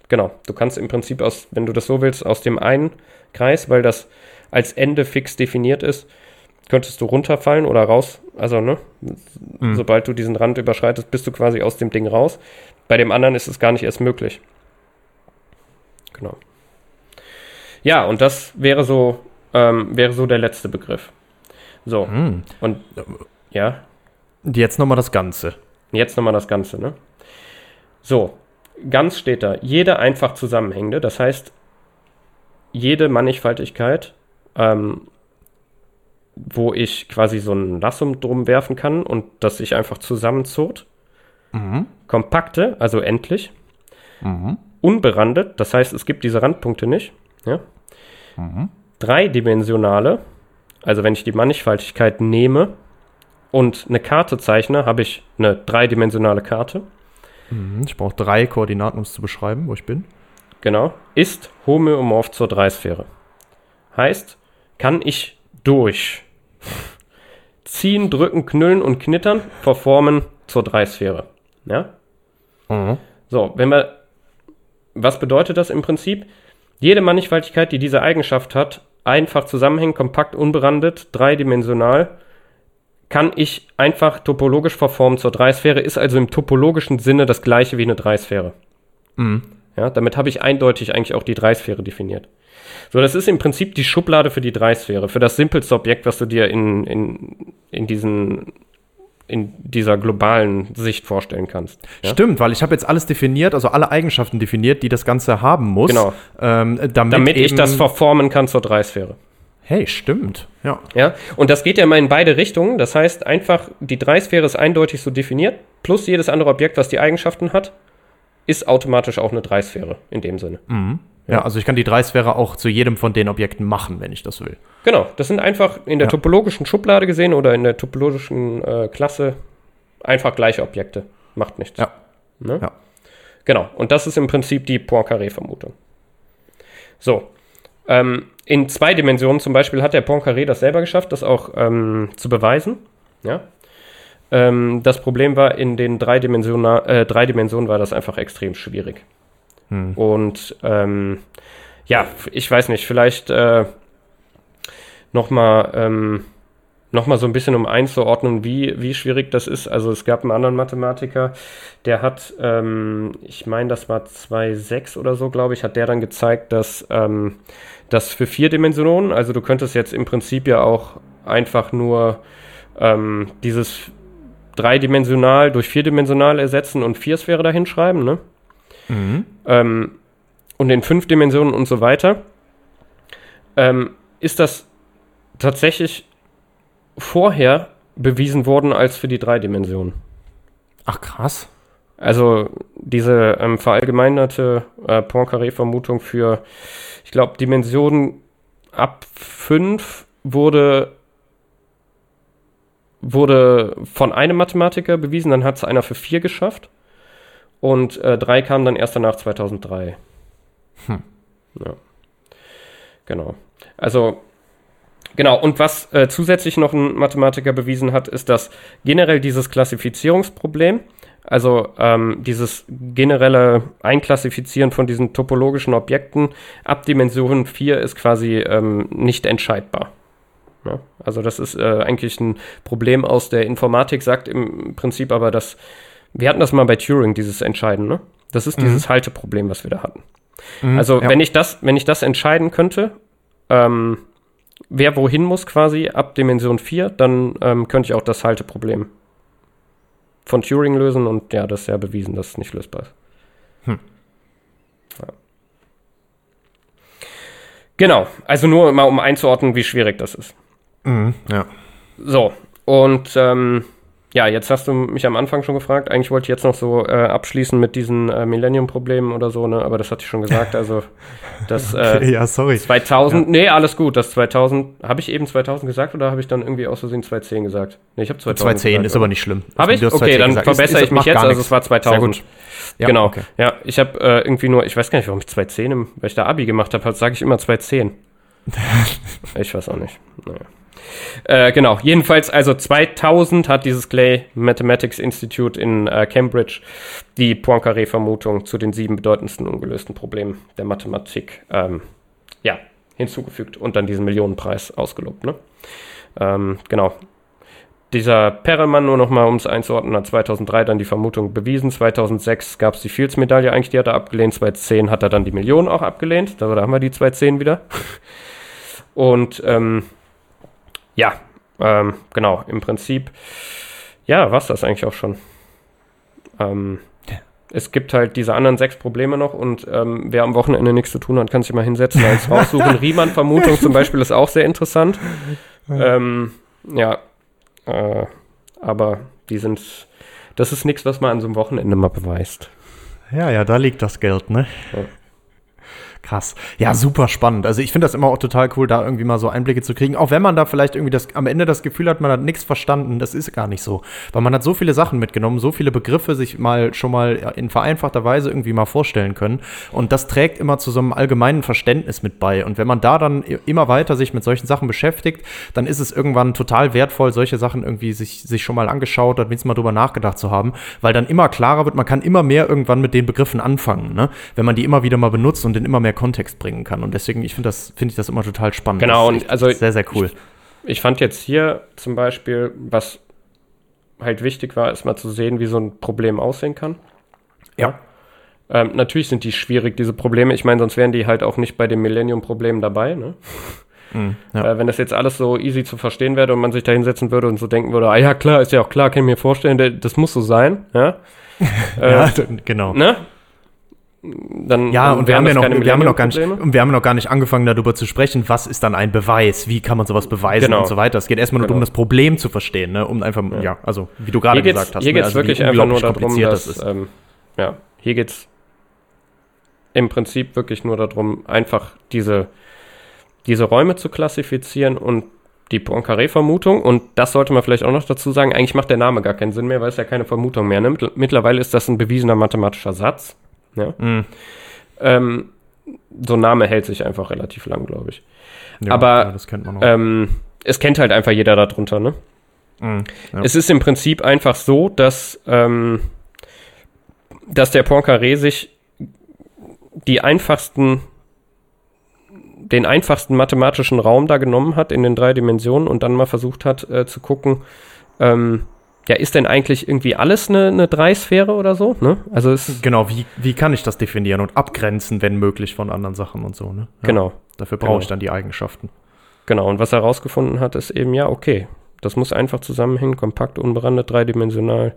Genau, du kannst im Prinzip aus, wenn du das so willst, aus dem einen Kreis, weil das als Ende fix definiert ist, könntest du runterfallen oder raus. Also, ne, Mhm. sobald du diesen Rand überschreitest, bist du quasi aus dem Ding raus. Bei dem anderen ist es gar nicht erst möglich. Genau. Ja, und das wäre so, ähm, wäre so der letzte Begriff. So, Mhm. und ja, Und Jetzt nochmal das Ganze. Jetzt nochmal das Ganze, ne? So, ganz steht da, jede einfach zusammenhängende, das heißt, jede Mannigfaltigkeit, ähm, wo ich quasi so ein Lassum drum werfen kann und das sich einfach zusammenzurrt. Mhm. Kompakte, also endlich. Mhm. Unberandet, das heißt, es gibt diese Randpunkte nicht. Ja? Mhm. Dreidimensionale, also wenn ich die Mannigfaltigkeit nehme und eine Karte zeichne, habe ich eine dreidimensionale Karte. Mhm. Ich brauche drei Koordinaten, um es zu beschreiben, wo ich bin. Genau, ist homöomorph zur Dreisphäre. Heißt, kann ich durch ziehen, drücken, knüllen und knittern verformen zur Dreisphäre. Ja? Mhm. So, wenn wir, was bedeutet das im Prinzip? Jede Mannigfaltigkeit, die diese Eigenschaft hat, einfach zusammenhängen, kompakt, unberandet, dreidimensional, kann ich einfach topologisch verformen zur Dreisphäre, ist also im topologischen Sinne das gleiche wie eine Dreisphäre. Mhm. Ja, damit habe ich eindeutig eigentlich auch die Dreisphäre definiert. So, das ist im Prinzip die Schublade für die Dreisphäre, für das simpelste Objekt, was du dir in, in, in, diesen, in dieser globalen Sicht vorstellen kannst. Ja? Stimmt, weil ich habe jetzt alles definiert, also alle Eigenschaften definiert, die das Ganze haben muss. Genau. Ähm, damit Damit ich das verformen kann zur Dreisphäre. Hey, stimmt. Ja. Ja, und das geht ja immer in beide Richtungen. Das heißt, einfach die Dreisphäre ist eindeutig so definiert, plus jedes andere Objekt, was die Eigenschaften hat, ist automatisch auch eine Dreisphäre in dem Sinne. Ja. also ich kann die Dreisphäre auch zu jedem von den Objekten machen, wenn ich das will. Genau, das sind einfach in der Ja. topologischen Schublade gesehen oder in der topologischen äh, Klasse einfach gleiche Objekte. Macht nichts. Ja. Ne? Ja. Genau, und das ist im Prinzip die Poincaré-Vermutung. So, ähm, in zwei Dimensionen zum Beispiel hat der Poincaré das selber geschafft, das auch ähm, zu beweisen. Ja? Ähm, das Problem war, in den drei, Dimensiona äh, drei Dimensionen war das einfach extrem schwierig. Hm. Und ähm, ja, ich weiß nicht, vielleicht äh, nochmal ähm, noch so ein bisschen um einzuordnen, wie, wie schwierig das ist. Also es gab einen anderen Mathematiker, der hat, ähm, ich meine, das war 2,6 oder so, glaube ich, hat der dann gezeigt, dass ähm, das für vier Dimensionen, also du könntest jetzt im Prinzip ja auch einfach nur ähm, dieses dreidimensional durch vierdimensional ersetzen und Viersphäre dahin schreiben, ne? Mhm. ähm, und in fünf Dimensionen und so weiter, ähm, ist das tatsächlich vorher bewiesen worden als für die drei Dimensionen. Ach, krass. Also diese ähm, verallgemeinerte äh, Poincaré-Vermutung für, ich glaube, Dimensionen ab 5 wurde, wurde von einem Mathematiker bewiesen, dann hat es einer für 4 geschafft. Und äh, 3 kam dann erst danach 2003. Hm. Ja. Genau. Also Genau, und was äh, zusätzlich noch ein Mathematiker bewiesen hat, ist, dass generell dieses Klassifizierungsproblem, also ähm, dieses generelle Einklassifizieren von diesen topologischen Objekten ab Dimension 4 ist quasi ähm, nicht entscheidbar. Ja, also das ist äh, eigentlich ein Problem aus der Informatik, sagt im Prinzip aber, dass wir hatten das mal bei Turing, dieses Entscheiden, ne? Das ist dieses Mhm. Halteproblem, was wir da hatten. Mhm, Also ja. wenn ich das, wenn ich das entscheiden könnte, ähm, wer wohin muss quasi ab Dimension 4, dann ähm, könnte ich auch das Halteproblem von Turing lösen und ja, das ist ja bewiesen, dass es nicht lösbar ist. Hm. Ja. Genau, also nur mal um einzuordnen, wie schwierig das ist. Mhm, ja. So, und ähm, ja, jetzt hast du mich am Anfang schon gefragt. Eigentlich wollte ich jetzt noch so äh, abschließen mit diesen äh, Millennium-Problemen oder so, ne? aber das hatte ich schon gesagt. Also, das äh, ja, sorry. 2000, nee, alles gut. Das 2000, habe ich eben 2000 gesagt oder habe ich dann irgendwie aus Versehen 2010 gesagt? Nee, ich habe 2000 210 gesagt, ist aber nicht schlimm. Habe ich? Du hast Okay, 210 dann gesagt. Verbessere ist- ich mich jetzt. Also es war 2000. Sehr gut. Ja, genau. okay. Ja, ich habe äh, irgendwie nur, ich weiß gar nicht, warum ich 2010, im, weil ich da Abi gemacht habe, sage ich immer 2010. ich weiß auch nicht. Naja. Äh, genau, jedenfalls, also 2000 hat dieses Clay Mathematics Institute in äh, Cambridge die Poincaré-Vermutung zu den sieben bedeutendsten ungelösten Problemen der Mathematik ähm, ja, hinzugefügt und dann diesen Millionenpreis ausgelobt. Ne? Ähm, genau. Dieser Perelmann, nur noch mal, um es einzuordnen, hat 2003 dann die Vermutung bewiesen. 2006 gab es die Fields-Medaille eigentlich, die hat er abgelehnt. 2010 hat er dann die Million auch abgelehnt. Da, da haben wir die 2010 wieder. Und ähm, ja, ähm, genau, im Prinzip, ja, war das eigentlich auch schon. Ähm, es gibt halt diese anderen sechs Probleme noch und ähm, wer am Wochenende nichts zu tun hat, kann sich mal hinsetzen, eins raussuchen. Riemann-Vermutung zum Beispiel ist auch sehr interessant. Ähm, ja, äh, aber die sind, das ist nichts, was man an so einem Wochenende mal beweist. Ja, ja, da liegt das Geld, ne? Ja. Krass. Ja, super spannend. Also ich finde das immer auch total cool, da irgendwie mal so Einblicke zu kriegen. Auch wenn man da vielleicht irgendwie das, am Ende das Gefühl hat, man hat nichts verstanden. Das ist gar nicht so. Weil man hat so viele Sachen mitgenommen, so viele Begriffe sich mal schon mal in vereinfachter Weise irgendwie mal vorstellen können. Und das trägt immer zu so einem allgemeinen Verständnis mit bei. Und wenn man da dann immer weiter sich mit solchen Sachen beschäftigt, dann ist es irgendwann total wertvoll, solche Sachen irgendwie sich, sich schon mal angeschaut oder wenigstens mal drüber nachgedacht zu haben. Weil dann immer klarer wird, man kann immer mehr irgendwann mit den Begriffen anfangen, ne? Wenn man die immer wieder mal benutzt und in immer mehr Kontext bringen kann. Und deswegen, ich finde das, finde ich das immer total spannend. Genau, und also sehr, sehr cool. Ich fand jetzt hier zum Beispiel, was halt wichtig war, ist mal zu sehen, wie so ein Problem aussehen kann. Ja. Ähm, natürlich sind die schwierig, diese Probleme. Ich meine, sonst wären die halt auch nicht bei dem Millennium-Problem dabei. Ne? Mhm, ja. Äh, wenn das jetzt alles so easy zu verstehen wäre und man sich da hinsetzen würde und so denken würde, ah ja, klar, ist ja auch klar, kann ich mir vorstellen, das muss so sein. Ja, ja, d- genau. ne? Dann, Ja, dann und wir haben ja noch, wir haben noch gar nicht, und wir haben noch gar nicht angefangen, darüber zu sprechen, was ist dann ein Beweis, wie kann man sowas beweisen Genau. und so weiter. Es geht erstmal nur Genau. darum, das Problem zu verstehen, ne? um einfach, ja, also wie du gerade gesagt hast. hier ne? geht's also, wie wirklich einfach nur darum, dass, das ähm, ja, hier geht's im Prinzip wirklich nur darum, einfach diese, diese Räume zu klassifizieren und die Poincaré-Vermutung, und das sollte man vielleicht auch noch dazu sagen, eigentlich macht der Name gar keinen Sinn mehr, weil es ja keine Vermutung mehr nimmt. Mittlerweile ist das ein bewiesener mathematischer Satz. Ja. Mhm. Ähm, so ein Name hält sich einfach relativ lang, glaube ich. Ja, aber, ja, das kennt man auch. Ähm, es kennt halt einfach jeder darunter, ne? Mhm, ja. Es ist im Prinzip einfach so, dass, ähm, dass der Poincaré sich die einfachsten, den einfachsten mathematischen Raum da genommen hat in den drei Dimensionen und dann mal versucht hat äh, zu gucken, ähm, ja, ist denn eigentlich irgendwie alles eine, eine Dreisphäre oder so? Ne? Also es, Genau, wie, wie kann ich das definieren und abgrenzen, wenn möglich, von anderen Sachen und so, ne? Ja, genau. Dafür brauche genau. ich dann die Eigenschaften. Genau, und was er herausgefunden hat, ist eben, ja, okay, das muss einfach zusammenhängen, kompakt, unberandet, dreidimensional,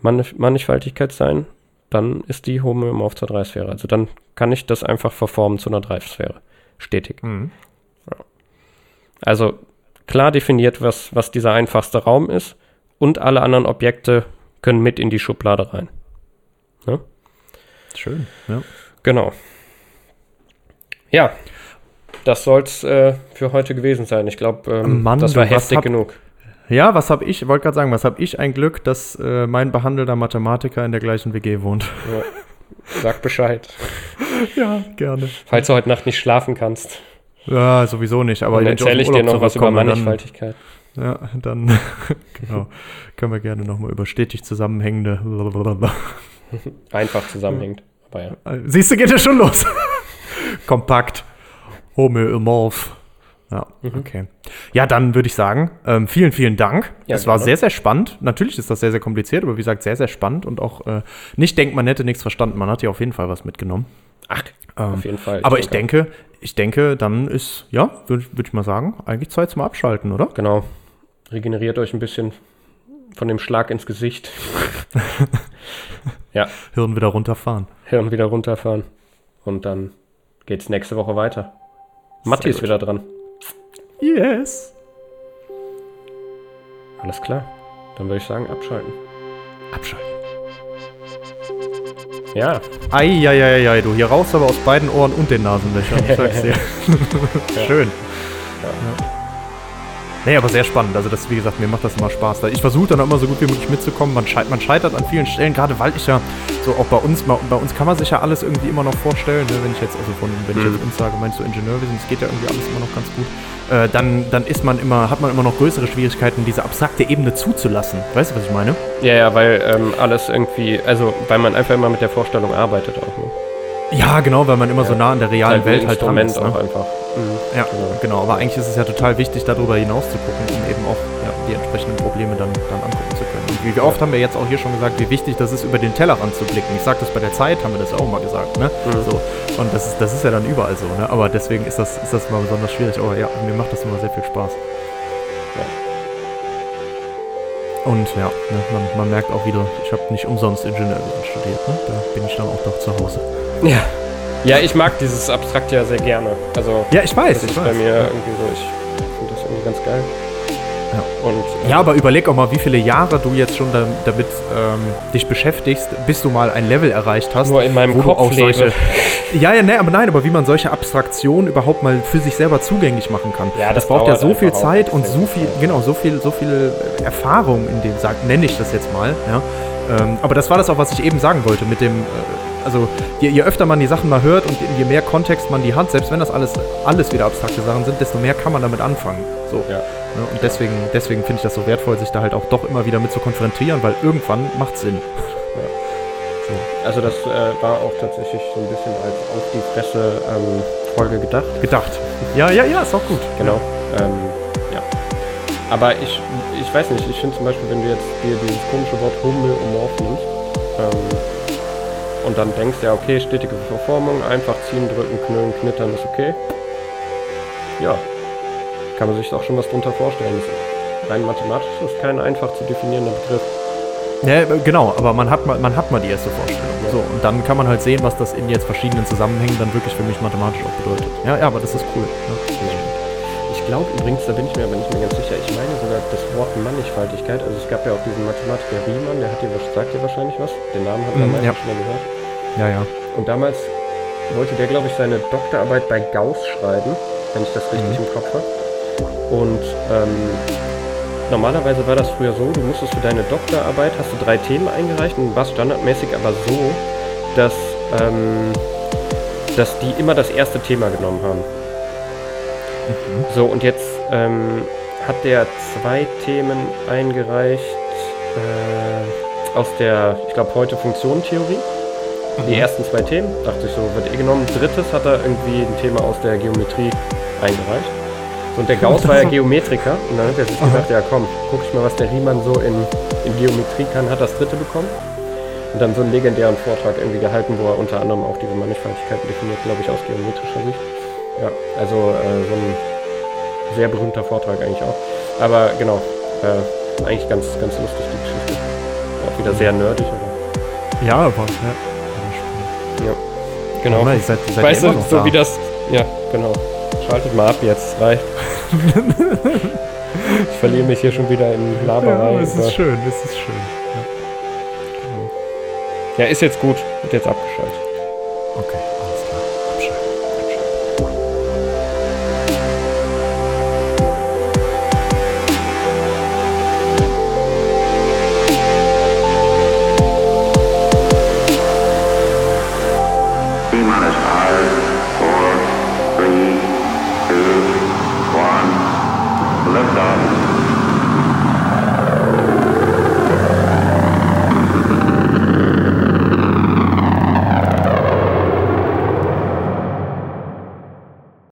Mannich Mannigfaltigkeit sein, dann ist die Homöomorph zur Dreisphäre. Also dann kann ich das einfach verformen zu einer Dreisphäre. Stetig. Mhm. Also klar definiert, was, was dieser einfachste Raum ist und alle anderen Objekte können mit in die Schublade rein. Ne? Schön, ja. Genau. Ja, das soll es äh, für heute gewesen sein. Ich glaube, ähm, das war heftig hab- genug. Ja, was habe ich, ich wollte gerade sagen, was habe ich ein Glück, dass äh, mein behandelter Mathematiker in der gleichen WG wohnt. Ja. Sag Bescheid. Ja, gerne. Falls du heute Nacht nicht schlafen kannst, Ja, sowieso nicht, aber dann erzähle ich dir noch was über zurückkomme, dann- Mannigfaltigkeit. Ja, dann genau, können wir gerne nochmal über stetig zusammenhängende. blablabla. Einfach zusammenhängt. Aber ja. Siehst du, geht ja schon los. Kompakt. Homöomorph. Ja, Mhm. okay. Ja, dann würde ich sagen, ähm, vielen, vielen Dank. Ja, es war sehr, sehr spannend. Natürlich ist das sehr, sehr kompliziert, aber wie gesagt, sehr, sehr spannend und auch äh, nicht denkt, man hätte nichts verstanden. Man hat ja auf jeden Fall was mitgenommen. Ach, Ähm, auf jeden Fall. aber ich denke, ich denke, dann ist, ja, würde würd ich mal sagen, eigentlich Zeit zum Abschalten, oder? Genau. Regeneriert euch ein bisschen von dem Schlag ins Gesicht. ja, Hirn wieder runterfahren. Hirn wieder runterfahren. Und dann geht's nächste Woche weiter. Matti ist wieder dran. Yes. Alles klar. Dann würde ich sagen, abschalten. Abschalten. Ja, Eieieiei, du, hier raus aber aus beiden Ohren und den Nasenlöchern. Ich sag's dir. Schön. Ja. Nee, aber sehr spannend. Also, das, wie gesagt, mir macht das immer Spaß. Ich versuche dann immer so gut wie möglich mitzukommen. Man, scheit, man scheitert an vielen Stellen, gerade weil ich ja so auch bei uns, bei uns kann man sich ja alles irgendwie immer noch vorstellen. Ne? Wenn ich jetzt, also von, wenn ich Mhm. jetzt uns sage, meinst du Ingenieurwesen, es geht ja irgendwie alles immer noch ganz gut. Äh, dann, dann ist man immer, hat man immer noch größere Schwierigkeiten, diese abstrakte Ebene zuzulassen. Weißt du, was ich meine? ja, ja, weil ähm, alles irgendwie, also weil man einfach immer mit der Vorstellung arbeitet auch. Ne? Ja, genau, weil man immer so nah an der realen ein Welt halt dran ist. Ne? auch einfach. Mhm. Ja, Genau. genau. Aber eigentlich ist es ja total wichtig, darüber hinaus zu gucken, um eben auch ja, die entsprechenden Probleme dann, dann angucken zu können. Und wie, oft haben wir jetzt auch hier schon gesagt, wie wichtig das ist, über den Tellerrand zu blicken. Ich sag das bei der Zeit, haben wir das auch mal gesagt. Ne? Mhm. So. Und das ist, das ist ja dann überall so. Ne? Aber deswegen ist das, ist das mal besonders schwierig. Aber ja, mir macht das immer sehr viel Spaß. Und ja, ne, man, man merkt auch wieder, ich habe nicht umsonst Ingenieurwesen studiert. Ne? Da bin ich dann auch doch zu Hause. Ja. Ja, ich mag dieses Abstrakt ja sehr gerne. Also, Ja, ich weiß, das ich ist bei weiß. mir irgendwie so, ich finde das irgendwie ganz geil. Ja. Und äh, Ja, aber überleg auch mal, wie viele Jahre du jetzt schon da- damit ähm, dich beschäftigst, bis du mal ein Level erreicht hast. nur in meinem wo du Kopf auch solche. Ja, ja, ne, aber nein, aber wie man solche Abstraktionen überhaupt mal für sich selber zugänglich machen kann. Ja, das braucht ja so viel Zeit und so viel, genau, so viel, so viel Erfahrung in dem, nenne ich das jetzt mal. Ja. Ähm, aber das war das auch, was ich eben sagen wollte mit dem. Äh, also je, je öfter man die Sachen mal hört und je mehr Kontext man die hat, selbst wenn das alles, alles wieder abstrakte Sachen sind, desto mehr kann man damit anfangen. So. Ja. Ne? Und deswegen, deswegen finde ich das so wertvoll, sich da halt auch doch immer wieder mit zu konfrontieren, weil irgendwann macht Sinn. Also das äh, war auch tatsächlich so ein bisschen als auf die Fresse ähm, Folge gedacht. Gedacht. Ja, ja, ja, ist auch gut. Genau. Ähm, ja. Aber ich, ich weiß nicht, ich finde zum Beispiel, wenn du jetzt dir dieses komische Wort homöomorph nimmst ähm, und dann denkst, ja okay, stetige Verformung, einfach ziehen, drücken, knüllen, knittern ist okay. Ja, kann man sich auch schon was drunter vorstellen. Rein mathematisch ist kein einfach zu definierender Begriff. Ja, äh, genau, aber man hat mal, man hat mal die erste Vorstellung. So, und dann kann man halt sehen, was das in jetzt verschiedenen Zusammenhängen dann wirklich für mich mathematisch auch bedeutet. Ja, ja, aber das ist cool. Ja. Ich glaube übrigens, da bin ich mir aber nicht mehr ganz sicher, ich meine sogar das Wort Mannigfaltigkeit, also es gab ja auch diesen Mathematiker Riemann, der hat dir, sagt dir wahrscheinlich was, den Namen hat man Mhm, meistens ja. schon mal gehört. Ja, ja. Und damals wollte der, glaube ich, seine Doktorarbeit bei Gauss schreiben, wenn ich das richtig Mhm. im Kopf habe. Und ähm, normalerweise war das früher so, du musstest für deine Doktorarbeit, hast du drei Themen eingereicht und war standardmäßig aber so, dass, ähm, dass die immer das erste Thema genommen haben. So, und jetzt ähm, hat der zwei Themen eingereicht äh, aus der, ich glaube, heute Funktionentheorie. Die ersten zwei Themen, dachte ich so, wird eh genommen. Drittes hat er irgendwie ein Thema aus der Geometrie eingereicht. Und der Gauss war ja Geometriker und dann hat er sich gedacht, ja komm, guck ich mal, was der Riemann so in, in Geometrie kann, hat das dritte bekommen. Und dann so einen legendären Vortrag irgendwie gehalten, wo er unter anderem auch diese Mannigfaltigkeiten definiert, glaube ich, aus geometrischer Sicht. Ja, also äh, so ein sehr berühmter Vortrag eigentlich auch. Aber genau, äh, eigentlich ganz, ganz lustig die Geschichte. Auch wieder sehr nerdig, aber Ja, aber. Ja. Genau. Aber ihr seid, ja immer noch so da. wie das. Ja, genau. Schaltet mal ab jetzt, reicht. ich verliere mich hier schon wieder in Laberei. Ja, es ist schön, es ist schön. Ja, ist jetzt gut. Wird jetzt abgeschaltet.